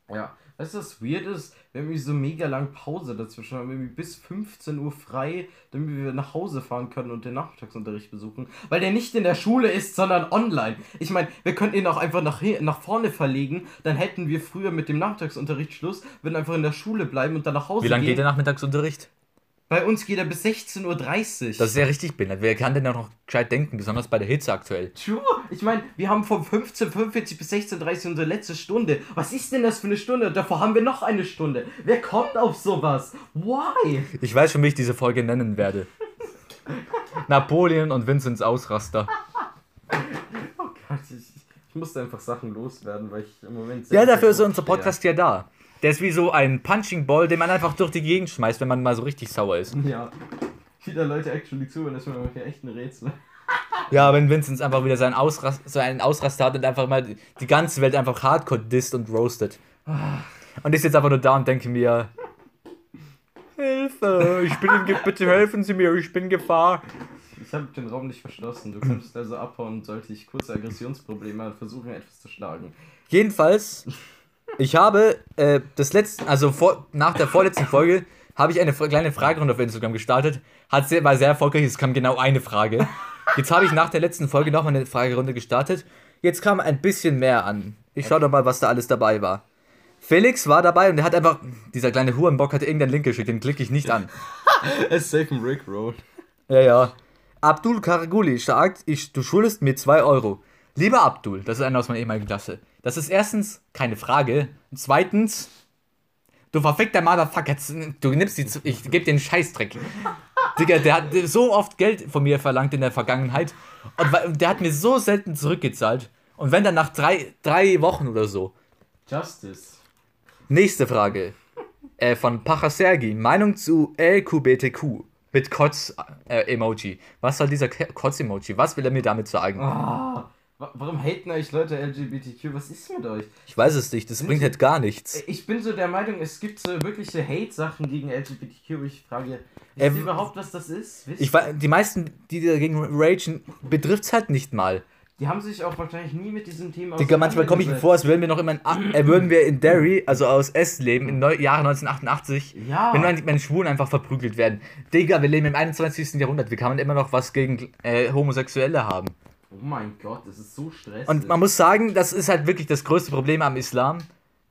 S3: Ja. Weißt du, was weird ist? Wir haben irgendwie so mega lang Pause dazwischen. Haben irgendwie bis 15 Uhr frei, damit wir nach Hause fahren können und den Nachmittagsunterricht besuchen. Weil der nicht in der Schule ist, sondern online. Ich meine, wir könnten ihn auch einfach nach, nach vorne verlegen. Dann hätten wir früher mit dem Nachmittagsunterricht Schluss, würden einfach in der Schule bleiben und dann nach Hause
S2: Wie lange
S3: gehen.
S2: geht der Nachmittagsunterricht?
S3: Bei uns geht er bis 16.30 Uhr.
S2: Das ist ja richtig behindert. Wer kann denn auch noch gescheit denken, besonders bei der Hitze aktuell?
S3: True. Ich meine, wir haben von 15.45 bis 16.30 unsere letzte Stunde. Was ist denn das für eine Stunde? Davor haben wir noch eine Stunde. Wer kommt auf sowas? Why?
S2: Ich weiß schon, wie ich diese Folge nennen werde. Napoleon und Vincents Ausraster.
S3: Oh Gott, ich, ich musste einfach Sachen loswerden, weil ich im Moment.
S2: Ja, dafür ist unser Podcast ja da. Der ist wie so ein Punching Ball, den man einfach durch die Gegend schmeißt, wenn man mal so richtig sauer ist.
S3: Ja. Wieder Leute actually zuhören, das ist mir echt ein Rätsel.
S2: Ja, wenn Vincent einfach wieder seinen, Ausrast, so einen Ausraster hat und einfach mal die ganze Welt einfach hardcore disst und roastet. Und ich sitze einfach nur da und denke mir: Hilfe, ich bin in Ge bitte helfen Sie mir, ich bin in Gefahr.
S3: Ich habe den Raum nicht verschlossen. Du könntest also abhauen, sollte ich kurze Aggressionsprobleme versuchen, etwas zu schlagen.
S2: Jedenfalls, ich habe äh, das letzte, also vor, nach der vorletzten Folge, habe ich eine kleine Fragerunde auf Instagram gestartet. Hat sehr, war sehr erfolgreich, es kam genau eine Frage. Jetzt habe ich nach der letzten Folge nochmal eine Fragerunde gestartet. Jetzt kam ein bisschen mehr an. Ich schau doch mal, was da alles dabei war. Felix war dabei und der hat einfach, dieser kleine Hurenbock hat irgendeinen Link geschickt, den klicke ich nicht an.
S3: Es ist safe ein Rickroll.
S2: Ja, ja. Abdul Karaguli sagt, ich, du schuldest mir 2 Euro. Lieber Abdul, das ist einer aus meiner ehemaligen Klasse. Das ist erstens keine Frage. Und zweitens, du verfickter Motherfucker, du nimmst die, zu- ich gebe dir einen Scheißdreck. Digga, der hat so oft Geld von mir verlangt in der Vergangenheit. Und der hat mir so selten zurückgezahlt. Und wenn dann nach drei, drei Wochen oder so.
S3: Justice.
S2: Nächste Frage. Äh, von Pacha Sergi. Meinung zu LQBTQ. Mit Kotz-Emoji. Was soll dieser Kotz-Emoji? Was will er mir damit sagen?
S3: Wa- warum haten euch Leute LGBTQ? Was ist mit euch?
S2: Ich weiß es nicht. Das bringt halt gar nichts.
S3: Ich bin so der Meinung, es gibt so wirkliche Hate-Sachen gegen LGBTQ, ich frage, wisst
S2: Ähm,
S3: ihr überhaupt, was das ist? Wisst
S2: Ich die meisten, die dagegen ragen, betrifft es halt nicht mal.
S3: Die haben sich auch wahrscheinlich nie mit diesem Thema
S2: Digga, manchmal komme ich mir vor, als würden wir noch immer in, äh, würden wir in Derry, also aus S leben, im Neu Jahre 1988,
S3: Ja.
S2: wenn man wenn Schwulen einfach verprügelt werden. Digga, wir leben im 21. Jahrhundert, wie kann man immer noch was gegen äh, Homosexuelle haben?
S3: Oh mein Gott, das ist so stressig.
S2: Und man muss sagen, das ist halt wirklich das größte Problem am Islam.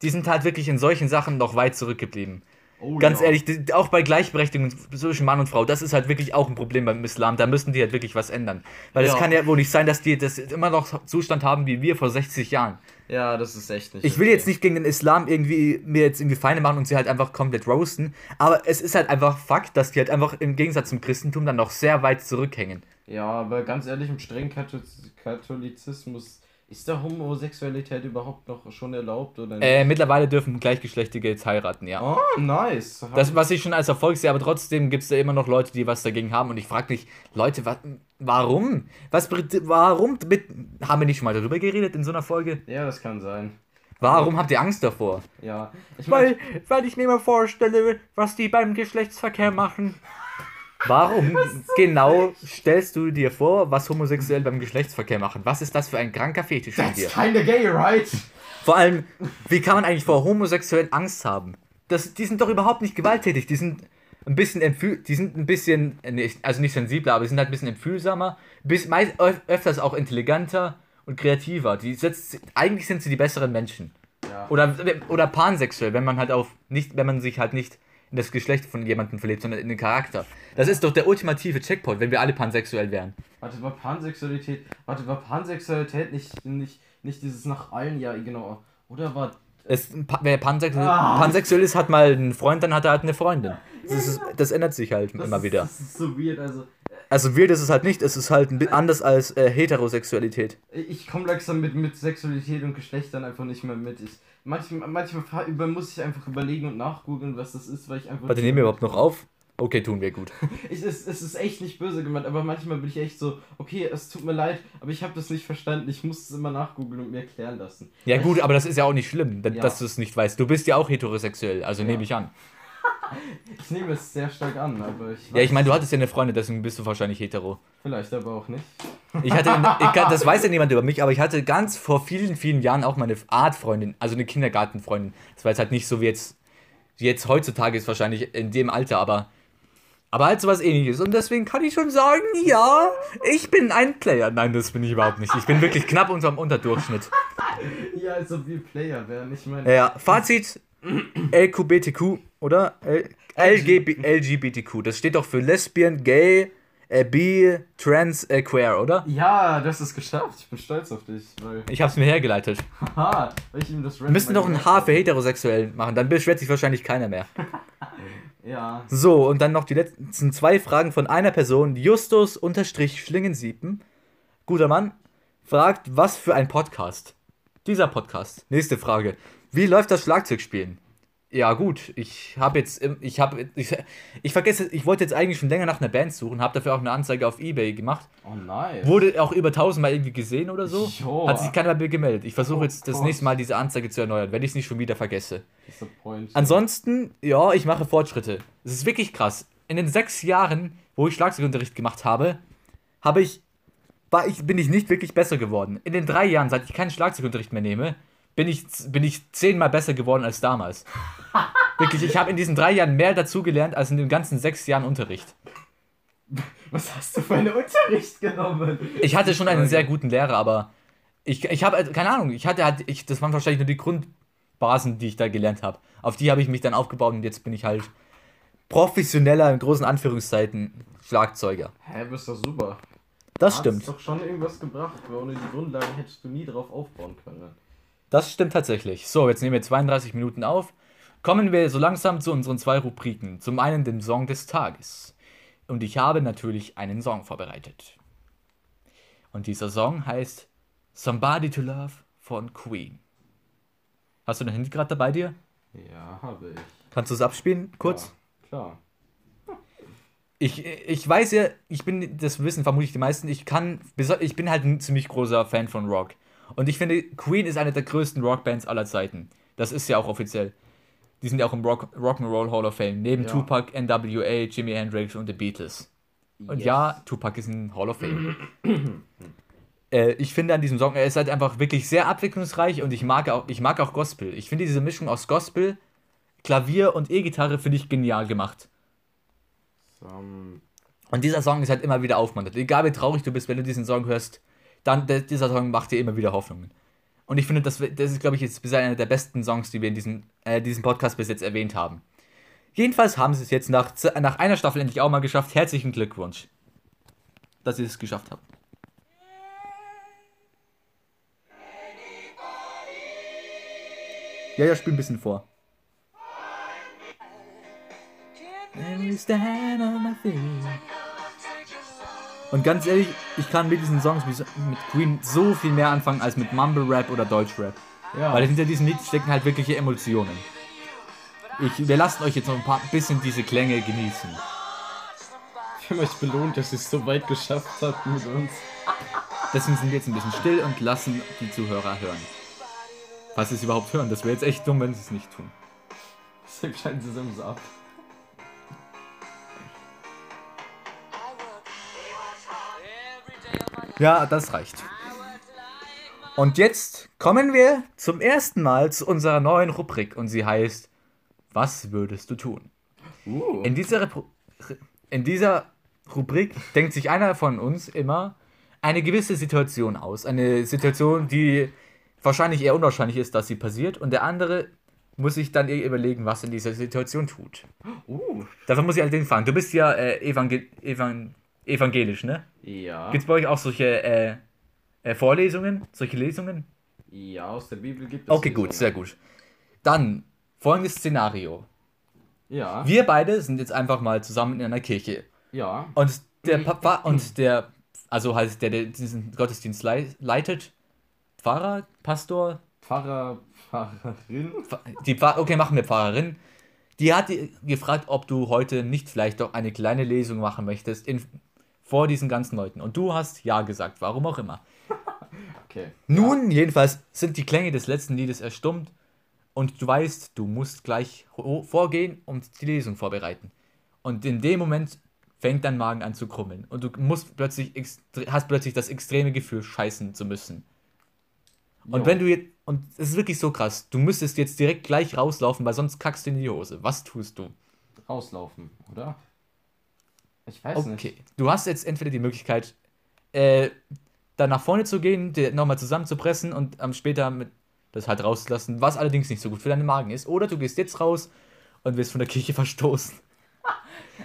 S2: Die sind halt wirklich in solchen Sachen noch weit zurückgeblieben.
S3: Oh,
S2: Ganz
S3: ja.
S2: ehrlich, auch bei Gleichberechtigung zwischen Mann und Frau, das ist halt wirklich auch ein Problem beim Islam. Da müssen die halt wirklich was ändern. Weil es
S3: Ja.
S2: kann ja wohl nicht sein, dass die das immer noch Zustand haben wie wir vor 60 Jahren.
S3: Ja, das ist echt nicht.
S2: Ich will
S3: okay.
S2: jetzt nicht gegen den Islam irgendwie mir jetzt irgendwie Feinde machen und sie halt einfach komplett roasten, aber es ist halt einfach Fakt, dass die halt einfach im Gegensatz zum Christentum dann noch sehr weit zurückhängen.
S3: Ja, aber ganz ehrlich, im strengen Kathol Katholizismus ist da Homosexualität überhaupt noch schon erlaubt oder nicht?
S2: Äh, mittlerweile dürfen Gleichgeschlechtliche jetzt heiraten, ja.
S3: oh, nice.
S2: Das, was ich schon als Erfolg sehe, aber trotzdem gibt es da immer noch Leute, die was dagegen haben. Und ich frage mich, Leute, wa warum? Was, warum? Mit, haben wir nicht schon mal darüber geredet in so einer Folge?
S3: ja, das kann sein.
S2: Warum habt ihr Angst davor?
S3: Ja. Ich mein,
S2: weil ich mir mal vorstelle, was die beim Geschlechtsverkehr machen. Warum genau stellst du dir vor, was Homosexuelle beim Geschlechtsverkehr machen? Was ist das für ein kranker Fetisch von dir?
S3: that's kinda gay, right?
S2: Vor allem, wie kann man eigentlich vor Homosexuellen Angst haben? Das, die sind doch überhaupt nicht gewalttätig. Die sind ein bisschen die sind ein bisschen, also nicht sensibler, aber die sind halt ein bisschen empfühlsamer, bis, meist, öf- öfters auch intelligenter und kreativer. Die setzt, eigentlich sind sie die besseren Menschen.
S3: Ja.
S2: Oder, oder pansexuell, wenn man halt auf nicht, wenn man sich halt nicht in das Geschlecht von jemandem verliebt, sondern in den Charakter. Das ist doch der ultimative Checkpoint, wenn wir alle pansexuell wären.
S3: Warte, war Pansexualität, warte, war Pansexualität nicht, nicht, nicht dieses nach allen, ja, genau. Oder war,
S2: Es, wer pansexuell,
S3: Ah.
S2: pansexuell ist, hat mal einen Freund, dann hat er halt eine Freundin. Das, ist, das ändert sich halt
S3: das
S2: immer
S3: ist,
S2: wieder.
S3: Das ist so weird, also,
S2: Also weird ist es halt nicht, es ist halt anders als äh, Heterosexualität.
S3: ich komme langsam mit, mit Sexualität und Geschlechtern einfach nicht mehr mit. Ich, manchmal, manchmal über, muss ich einfach überlegen und nachgoogeln, was das ist, weil ich einfach...
S2: Warte, nehmen wir überhaupt noch auf? Okay, tun wir gut.
S3: Ich, es, es ist echt nicht böse gemeint, aber manchmal bin ich echt so, okay, es tut mir leid, aber ich habe das nicht verstanden. Ich muss es immer nachgoogeln und mir erklären lassen.
S2: Ja gut, aber das ist ja auch nicht schlimm, da-
S3: Ja.
S2: dass du es nicht weißt. Du bist ja auch heterosexuell, also
S3: Ja.
S2: nehme ich an.
S3: Ich, nehme es sehr stark an, aber ich
S2: Ja, ich meine, du hattest ja eine Freundin, deswegen bist du wahrscheinlich hetero.
S3: Vielleicht aber auch nicht.
S2: Ich hatte, ich das weiß ja niemand über mich, aber ich hatte ganz vor vielen, vielen Jahren auch meine Artfreundin, also eine Kindergartenfreundin. Das war jetzt halt nicht so wie jetzt, wie jetzt heutzutage ist wahrscheinlich in dem Alter, aber, aber halt sowas ähnliches. Und deswegen kann ich schon sagen, ja, ich bin ein Player. Nein, das bin ich überhaupt nicht. Ich bin wirklich knapp unterm Unterdurchschnitt.
S3: Ja, als ob wir Player wären. Ich meine,
S2: Ja, Fazit, LQBTQ, oder? L LGB LGBTQ, das steht doch für Lesbian, Gay, äh, Bi, Trans, äh, Queer, oder?
S3: ja, das ist geschafft. Ich bin stolz auf dich, weil,
S2: Ich hab's mir hergeleitet.
S3: haha, ich ihm das
S2: Wir müssen doch ein H für heterosexuell machen, dann beschwert sich wahrscheinlich keiner mehr.
S3: Ja,
S2: So, und dann noch die letzten zwei Fragen von einer Person, Justus-Schlingensiepen. Guter Mann, fragt, was für ein Podcast? Dieser Podcast. Nächste Frage. Wie läuft das Schlagzeugspielen? Ja, gut, ich habe jetzt, ich habe, ich, ich vergesse, ich wollte jetzt eigentlich schon länger nach einer Band suchen, habe dafür auch eine Anzeige auf Ebay gemacht.
S3: oh nice.
S2: Wurde auch über tausendmal irgendwie gesehen oder so.
S3: Jo.
S2: Hat sich keiner mehr gemeldet. Ich versuche
S3: Oh
S2: jetzt das
S3: Gott.
S2: nächste Mal diese Anzeige zu erneuern, wenn ich es nicht schon wieder vergesse. Ansonsten, ja, ich mache Fortschritte. Es ist wirklich krass. In den sechs Jahren, wo ich Schlagzeugunterricht gemacht habe, habe ich, war ich, bin ich nicht wirklich besser geworden. In den drei Jahren, seit ich keinen Schlagzeugunterricht mehr nehme, bin ich, bin ich zehnmal besser geworden als damals. wirklich, ich habe in diesen drei Jahren mehr dazugelernt als in den ganzen sechs Jahren Unterricht.
S3: Was hast du für einen Unterricht genommen?
S2: Ich hatte schon einen sehr guten Lehrer, aber ich, ich habe, keine Ahnung, ich hatte halt, ich, das waren wahrscheinlich nur die Grundbasen, die ich da gelernt habe. Auf die habe ich mich dann aufgebaut und jetzt bin ich halt professioneller, in großen Anführungszeiten, Schlagzeuger.
S3: Hä, bist doch super.
S2: Das
S3: Hast
S2: stimmt.
S3: doch schon irgendwas gebracht, weil ohne die Grundlagen hättest du nie drauf aufbauen können.
S2: Das stimmt tatsächlich. So, jetzt nehmen wir 32 Minuten auf. Kommen wir so langsam zu unseren zwei Rubriken. Zum einen den Song des Tages. Und ich habe natürlich einen Song vorbereitet. Und dieser Song heißt Somebody to Love von Queen. Hast du dein Handy gerade dabei dir?
S3: Ja, habe ich.
S2: Kannst du es abspielen, kurz?
S3: Ja, klar.
S2: Ich, ich weiß ja, ich bin, das wissen vermutlich die meisten, ich kann, ich bin halt ein ziemlich großer Fan von Rock. Und ich finde, Queen ist eine der größten Rockbands aller Zeiten. Das ist ja auch offiziell. Die sind ja auch im Rock, Rock'n'Roll Hall of Fame. Neben
S3: Ja.
S2: Tupac, NWA, Jimi Hendrix und The Beatles. Und
S3: Yes.
S2: ja, Tupac ist ein Hall of Fame. äh, ich finde an diesem Song, er ist halt einfach wirklich sehr abwechslungsreich und ich mag auch, ich mag auch Gospel. Ich finde diese Mischung aus Gospel, Klavier und E-Gitarre finde ich genial gemacht.
S3: Some-
S2: Und dieser Song ist halt immer wieder aufmuntert. Egal wie traurig du bist, wenn du diesen Song hörst, dann dieser Song macht dir immer wieder Hoffnungen. Und ich finde, das, das ist, glaube ich, jetzt bisher einer der besten Songs, die wir in diesem, äh, diesem Podcast bis jetzt erwähnt haben. Jedenfalls haben sie es jetzt nach, nach einer Staffel endlich auch mal geschafft. Herzlichen Glückwunsch, dass ihr es geschafft habt. Ja, ja, spiel ein bisschen vor. Und ganz ehrlich, ich kann mit diesen Songs mit Queen so viel mehr anfangen als mit Mumble Rap oder Deutsch Rap.
S3: Ja.
S2: Weil hinter diesen Lied stecken halt wirkliche Emotionen. Ich, wir lassen euch jetzt noch ein paar bisschen diese Klänge genießen.
S3: Ich habe euch belohnt, dass ihr es so weit geschafft habt mit uns.
S2: Deswegen sind wir jetzt ein bisschen still und lassen die Zuhörer hören. Falls sie es überhaupt hören, das wäre jetzt echt dumm, wenn sie es nicht tun.
S3: Deshalb schalten sie es ab.
S2: Ja, das reicht. Und jetzt kommen wir zum ersten Mal zu unserer neuen Rubrik und sie heißt Was würdest du tun?
S3: Uh.
S2: In dieser, in dieser Rubrik denkt sich einer von uns immer eine gewisse Situation aus. Eine Situation, die wahrscheinlich eher unwahrscheinlich ist, dass sie passiert. Und der andere muss sich dann eher überlegen, was in dieser Situation tut.
S3: Uh.
S2: Dafür muss ich allerdings fragen. Du bist ja äh, evangel evan evangelisch, ne?
S3: Ja.
S2: Gibt es bei euch auch solche äh, äh, Vorlesungen, solche Lesungen?
S3: Ja, aus der Bibel gibt es.
S2: Okay, gut,
S3: Lesungen.
S2: sehr gut. Dann folgendes Szenario.
S3: Ja.
S2: Wir beide sind jetzt einfach mal zusammen in einer Kirche.
S3: Ja.
S2: Und der Papa und der, also halt der, der diesen Gottesdienst lei- leitet, Pfarrer, Pastor,
S3: Pfarrer, Pfarrerin.
S2: Pfa- die Pfarr okay, machen wir Pfarrerin, die hat gefragt, ob du heute nicht vielleicht doch eine kleine Lesung machen möchtest in, vor diesen ganzen Leuten. Und du hast ja gesagt, warum auch immer.
S3: Okay.
S2: Nun, jedenfalls sind die Klänge des letzten Liedes erstummt und du weißt, du musst gleich vorgehen und die Lesung vorbereiten. Und in dem Moment fängt dein Magen an zu krummeln und du musst plötzlich hast plötzlich das extreme Gefühl, scheißen zu müssen. Und
S3: Jo.
S2: wenn du jetzt und es ist wirklich so krass, du müsstest jetzt direkt gleich rauslaufen, weil sonst kackst du in die Hose. Was tust du?
S3: Rauslaufen, oder? Ich weiß nicht.
S2: Okay, du hast jetzt entweder die Möglichkeit, äh, dann nach vorne zu gehen, dir nochmal zusammenzupressen und am später mit das halt rauszulassen, was allerdings nicht so gut für deinen Magen ist. Oder du gehst jetzt raus und wirst von der Kirche verstoßen.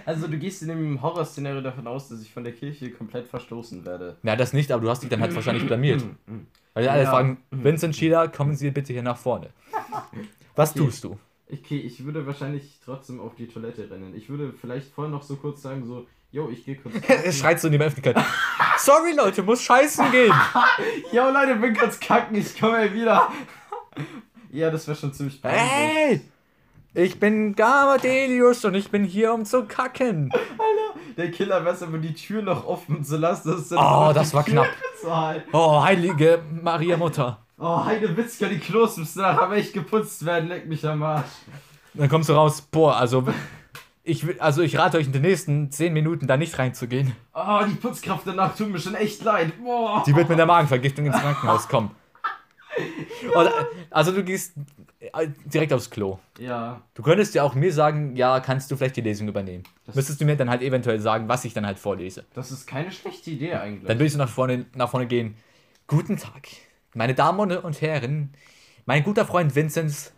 S3: Also du gehst in dem Horrorszenario davon aus, dass ich von der Kirche komplett verstoßen werde.
S2: Ja, das nicht, aber du hast dich dann halt wahrscheinlich blamiert. Weil alle
S3: Ja.
S2: fragen, Vincent Schieder, kommen Sie bitte hier nach vorne. Was
S3: Okay.
S2: tust du?
S3: Okay, ich würde wahrscheinlich trotzdem auf die Toilette rennen. Ich würde vielleicht vorher noch so kurz sagen, so, yo, ich gehe kurz.
S2: Er schreit so in die Öffentlichkeit. Sorry Leute, muss scheißen gehen.
S3: yo, Leute, bin kurz kacken, ich komme ja wieder. ja, das wäre schon ziemlich peinlich.
S2: Hey! Ich bin Gamadelius und ich bin hier, um zu kacken.
S3: Der Killer wäre aber die Tür noch offen zu lassen. dass er
S2: Oh, das war
S3: Tür
S2: knapp. Oh, heilige Maria Mutter.
S3: Oh, Heide Witzka, die Klos müssen nachher echt geputzt werden. Leck mich am Arsch.
S2: Dann kommst du raus, boah, also ich, also ich rate euch in den nächsten 10 Minuten da nicht reinzugehen.
S3: Oh, die Putzkraft danach tut mir schon echt leid. Boah.
S2: Die wird mit der Magenvergiftung ins Krankenhaus kommen. Und, äh, also du gehst äh, direkt aufs Klo.
S3: Ja,
S2: Du könntest ja auch mir sagen, ja, kannst du vielleicht die Lesung übernehmen. Müsstest du mir dann halt eventuell sagen, was ich dann halt vorlese.
S3: das ist keine schlechte Idee eigentlich.
S2: Dann würdest du nach vorne, nach vorne gehen. Guten Tag, meine Damen und Herren. Mein guter Freund Vinzenz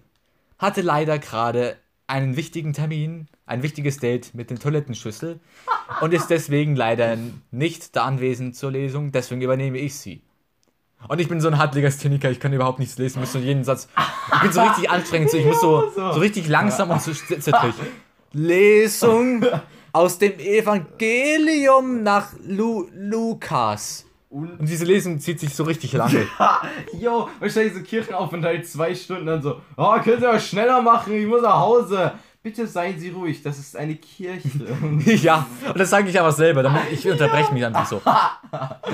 S2: hatte leider gerade einen wichtigen Termin, ein wichtiges Date mit den Toilettenschüssel und ist deswegen leider nicht da anwesend zur Lesung. Deswegen übernehme ich sie. Und ich bin so ein hartliger Zyniker, ich kann überhaupt nichts lesen, muss so jeden Satz. Ich bin so richtig anstrengend, so, ich muss so,
S3: so.
S2: so richtig langsam und so zittrig. Lesung aus dem Evangelium nach Lu Lukas.
S3: Und,
S2: Und diese Lesung zieht sich so richtig lange.
S3: yo, wahrscheinlich so Kirchenaufenthalt zwei Stunden dann so, oh, könnt ihr was schneller machen, ich muss nach Hause. Bitte seien Sie ruhig, das ist eine Kirche.
S2: ja, und das sage ich aber selber, damit ich unterbreche mich einfach so.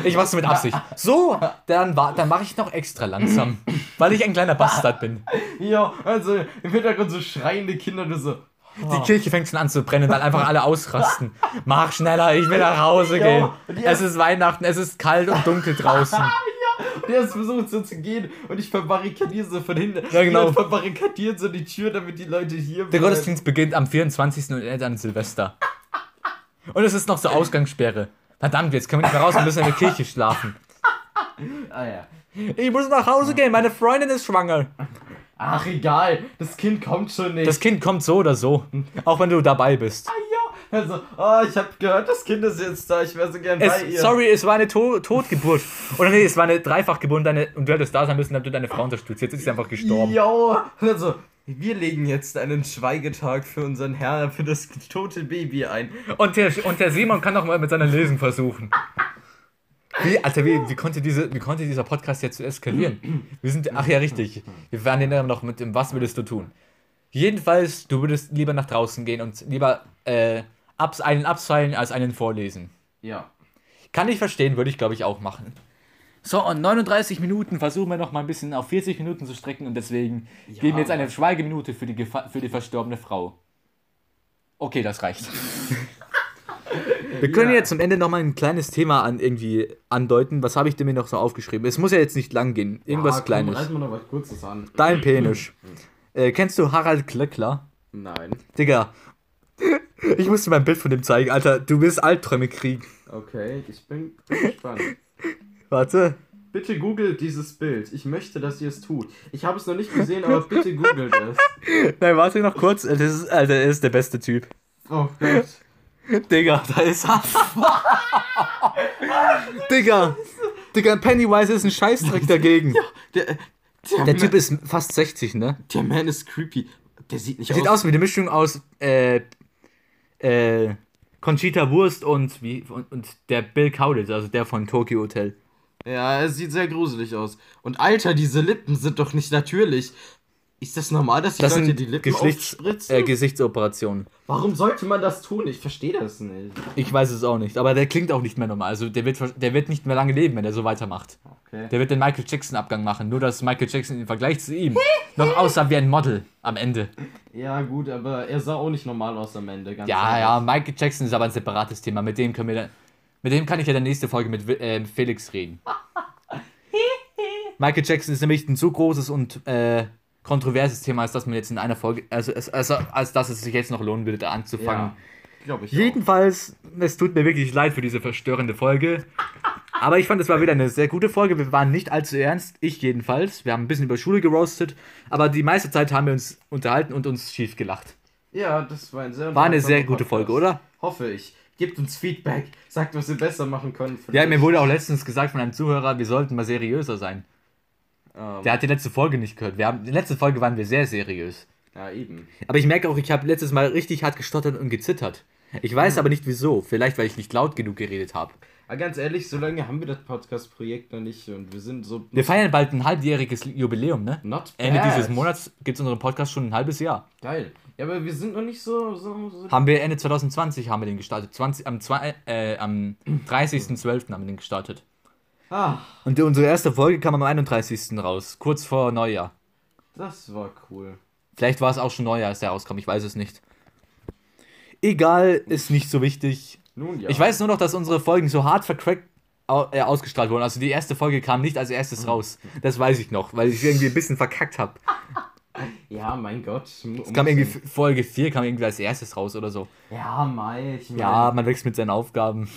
S2: Ich mach's mit Absicht. So, dann, dann mache ich noch extra langsam, weil ich ein kleiner Bastard bin.
S3: jo, also im Hintergrund so schreiende Kinder, du so,
S2: Die Kirche fängt schon an zu brennen, weil einfach alle ausrasten. Mach schneller, ich will nach Hause gehen.
S3: und
S2: Es ist Weihnachten, es ist kalt und dunkel draußen.
S3: der ist versucht so zu gehen und ich verbarrikadiere so von hinten.
S2: Ja, genau.
S3: Und verbarrikadieren so die Tür, damit die Leute hier
S2: Der Gottesdienst beginnt am 24. und endet an Silvester. Und es ist noch so Ausgangssperre. Verdammt, jetzt können wir nicht mehr raus, wir müssen in der Kirche schlafen.
S3: Ah ja.
S2: Ich muss nach Hause gehen, meine Freundin ist schwanger.
S3: Ach, egal. Das Kind kommt schon nicht.
S2: Das Kind kommt so oder so. Auch wenn du dabei bist.
S3: also, oh, ich habe gehört, das Kind ist jetzt da. Ich wäre so gern bei
S2: Es,
S3: ihr.
S2: sorry, es war eine to Totgeburt. Oder nee, es war eine Dreifachgeburt deine, und du hättest da sein müssen, damit du deine Frau unterstützt. Jetzt ist sie einfach gestorben.
S3: Jo, also, wir legen jetzt einen Schweigetag für unseren Herrn, für das tote Baby ein.
S2: Und der, und der Simon kann doch mal mit seiner Lesung versuchen. Wie, Alter, wie, wie, konnte diese, wie konnte dieser Podcast jetzt so eskalieren? Wir sind, ach ja, richtig. Wir den dann noch mit dem Was würdest du tun? Jedenfalls, du würdest lieber nach draußen gehen und lieber äh, abs, einen abseilen als einen vorlesen.
S3: Ja.
S2: Kann ich verstehen, würde ich glaube ich auch machen. So, und 39 Minuten versuchen wir noch mal ein bisschen auf 40 Minuten zu strecken und deswegen geben wir jetzt eine Schweigeminute für die, Gefa für die verstorbene Frau. Okay, das reicht. Wir können
S3: Ja.
S2: jetzt zum Ende noch mal ein kleines Thema an irgendwie andeuten. Was habe ich denn mir noch so aufgeschrieben? Es muss ja jetzt nicht lang gehen. Irgendwas
S3: ah, komm,
S2: Kleines.
S3: Reiß mal noch was Kurzes an.
S2: Dein Penis. Äh, kennst du Harald Klöckler?
S3: Nein.
S2: Digga. Ich muss dir mal ein Bild von dem zeigen. Alter, du willst Albträume kriegen.
S3: Okay, ich bin, bin gespannt.
S2: Warte.
S3: Bitte googelt dieses Bild. Ich möchte, dass ihr es tut. Ich habe es noch nicht gesehen, aber bitte googelt es.
S2: Nein, warte noch kurz. Das ist, Alter, er ist der beste Typ.
S3: Oh Gott.
S2: Digga, da ist er. Digga. Digga, Pennywise ist ein Scheißdreck dagegen.
S3: Der, der,
S2: Der
S3: Man,
S2: Typ ist fast 60, ne?
S3: der Man ist creepy. Der sieht nicht
S2: Sieht
S3: aus.
S2: aus wie eine Mischung aus äh, äh, Conchita Wurst und, wie, und, und der Bill Kaulitz, also der von Tokyo Hotel.
S3: Ja, er sieht sehr gruselig aus. Und Alter, diese Lippen sind doch nicht natürlich. Ist das normal, dass die
S2: Das
S3: Leute die Lippen
S2: Geschlechts
S3: aufspritzen?
S2: äh, Gesichtsoperationen.
S3: Warum sollte man das tun? Ich verstehe das nicht.
S2: Ich weiß es auch nicht, aber der klingt auch nicht mehr normal. Also der wird, der wird nicht mehr lange leben, wenn er so weitermacht.
S3: Okay.
S2: Der wird den Michael Jackson-Abgang machen, nur dass Michael Jackson im Vergleich zu ihm noch aussah wie ein Model am Ende.
S3: Ja, gut, aber er sah auch nicht normal aus am Ende.
S2: Ja,
S3: ehrlich.
S2: ja, Michael Jackson ist aber ein separates Thema. Mit dem können wir dann, mit dem kann ich ja in der nächsten Folge mit äh, Felix reden. Michael Jackson ist nämlich ein so großes und äh, kontroverses Thema, als dass man jetzt in einer Folge, also, als, als, dass es sich jetzt noch lohnen würde, da anzufangen.
S3: Ja.
S2: Jedenfalls, es tut mir wirklich leid für diese verstörende Folge. Aber ich fand, es war wieder eine sehr gute Folge. Wir waren nicht allzu ernst, ich jedenfalls. Wir haben ein bisschen über Schule geroastet, aber die meiste Zeit haben wir uns unterhalten und uns schief gelacht.
S3: Auch. Ja, das war ein sehr
S2: War eine sehr gute Folge, oder?
S3: Hoffe ich. Gebt uns Feedback. Sagt, was wir besser machen können.
S2: Ja, mir wurde auch letztens gesagt von einem Zuhörer, wir sollten mal seriöser sein.
S3: Ähm,
S2: Der hat die letzte Folge nicht gehört. Wir haben, in der letzten Folge waren wir sehr seriös.
S3: ja, eben.
S2: Aber ich merke auch, ich habe letztes Mal richtig hart gestottert und gezittert. Ich weiß aber nicht wieso. Vielleicht, weil ich nicht laut genug geredet habe.
S3: Aber ganz ehrlich, so lange haben wir das Podcast-Projekt noch nicht und wir sind so.
S2: Wir feiern bald ein halbjähriges Jubiläum, ne?
S3: Not
S2: Ende
S3: bad.
S2: dieses Monats gibt es unseren Podcast schon ein halbes Jahr.
S3: Geil. Ja, aber wir sind noch nicht so. so, so
S2: Haben wir Ende 2020 haben wir den gestartet. 20, am, zwei- äh, am 30.12. haben wir den gestartet.
S3: Ah,
S2: Und unsere erste Folge kam am 31. raus, kurz vor Neujahr.
S3: das war cool.
S2: Vielleicht war es auch schon Neujahr, als der rauskam, ich weiß es nicht. Egal, ist nicht so wichtig.
S3: Nun ja.
S2: Ich weiß nur noch, dass unsere Folgen so hart vercrackt äh, ausgestrahlt wurden. Also die erste Folge kam nicht als erstes raus. Das weiß ich noch, weil ich irgendwie ein bisschen verkackt habe.
S3: Ja, mein Gott.
S2: Es kam irgendwie Folge 4 kam irgendwie als erstes raus oder so.
S3: Ja, Mai. Ich mein,
S2: Ja, man wächst mit seinen Aufgaben.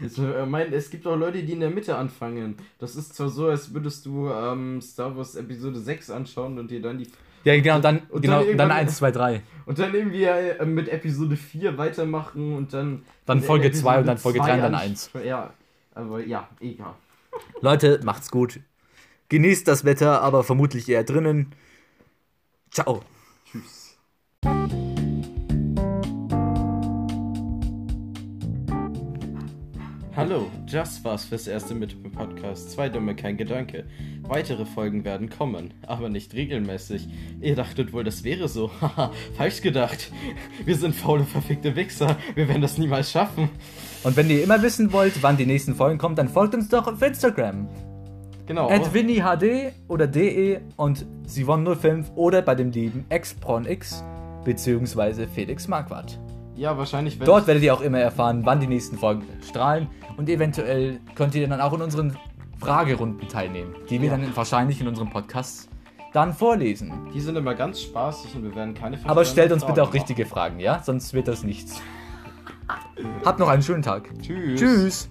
S3: Ich äh, mein, es gibt auch Leute, die in der Mitte anfangen. Das ist zwar so, als würdest du ähm, Star Wars Episode 6 anschauen und dir dann die.
S2: Ja, genau, und dann,
S3: Und
S2: genau,
S3: dann
S2: dann
S3: irgendwann-
S2: 1, 2, 3.
S3: Und dann irgendwie äh, mit Episode 4 weitermachen und dann.
S2: Dann Folge
S3: Episode
S2: 2 und dann Folge 3 und
S3: 2
S2: dann
S3: ansch-
S2: 1.
S3: Ja, aber ja, egal.
S2: Leute, macht's gut. Genießt das Wetter, aber vermutlich eher drinnen. Ciao.
S3: Tschüss. Hallo, das war's fürs erste mit dem Podcast. Zwei Dumme, kein Gedanke. Weitere Folgen werden kommen, aber nicht regelmäßig. Ihr dachtet wohl, das wäre so. Haha, falsch gedacht. Wir sind faule, verfickte Wichser. Wir werden das niemals schaffen.
S2: Und wenn ihr immer wissen wollt, wann die nächsten Folgen kommen, dann folgt uns doch auf Instagram.
S3: Genau.
S2: At WinnieHD oder DE und Sivon05 oder bei dem lieben XPronX beziehungsweise Felix Marquardt.
S3: Ja, wahrscheinlich
S2: Dort werdet ihr auch immer erfahren, wann die nächsten Folgen strahlen und eventuell könnt ihr dann auch in unseren Fragerunden teilnehmen, die wir
S3: Ja.
S2: dann wahrscheinlich in unserem Podcast dann vorlesen.
S3: Die sind immer ganz spaßig und wir werden keine
S2: Aber stellt uns
S3: verstörenden
S2: bitte auch
S3: Fragen
S2: richtige Fragen, ja? Sonst wird das nichts. Habt noch einen schönen Tag.
S3: machen. Tschüss.
S2: Tschüss.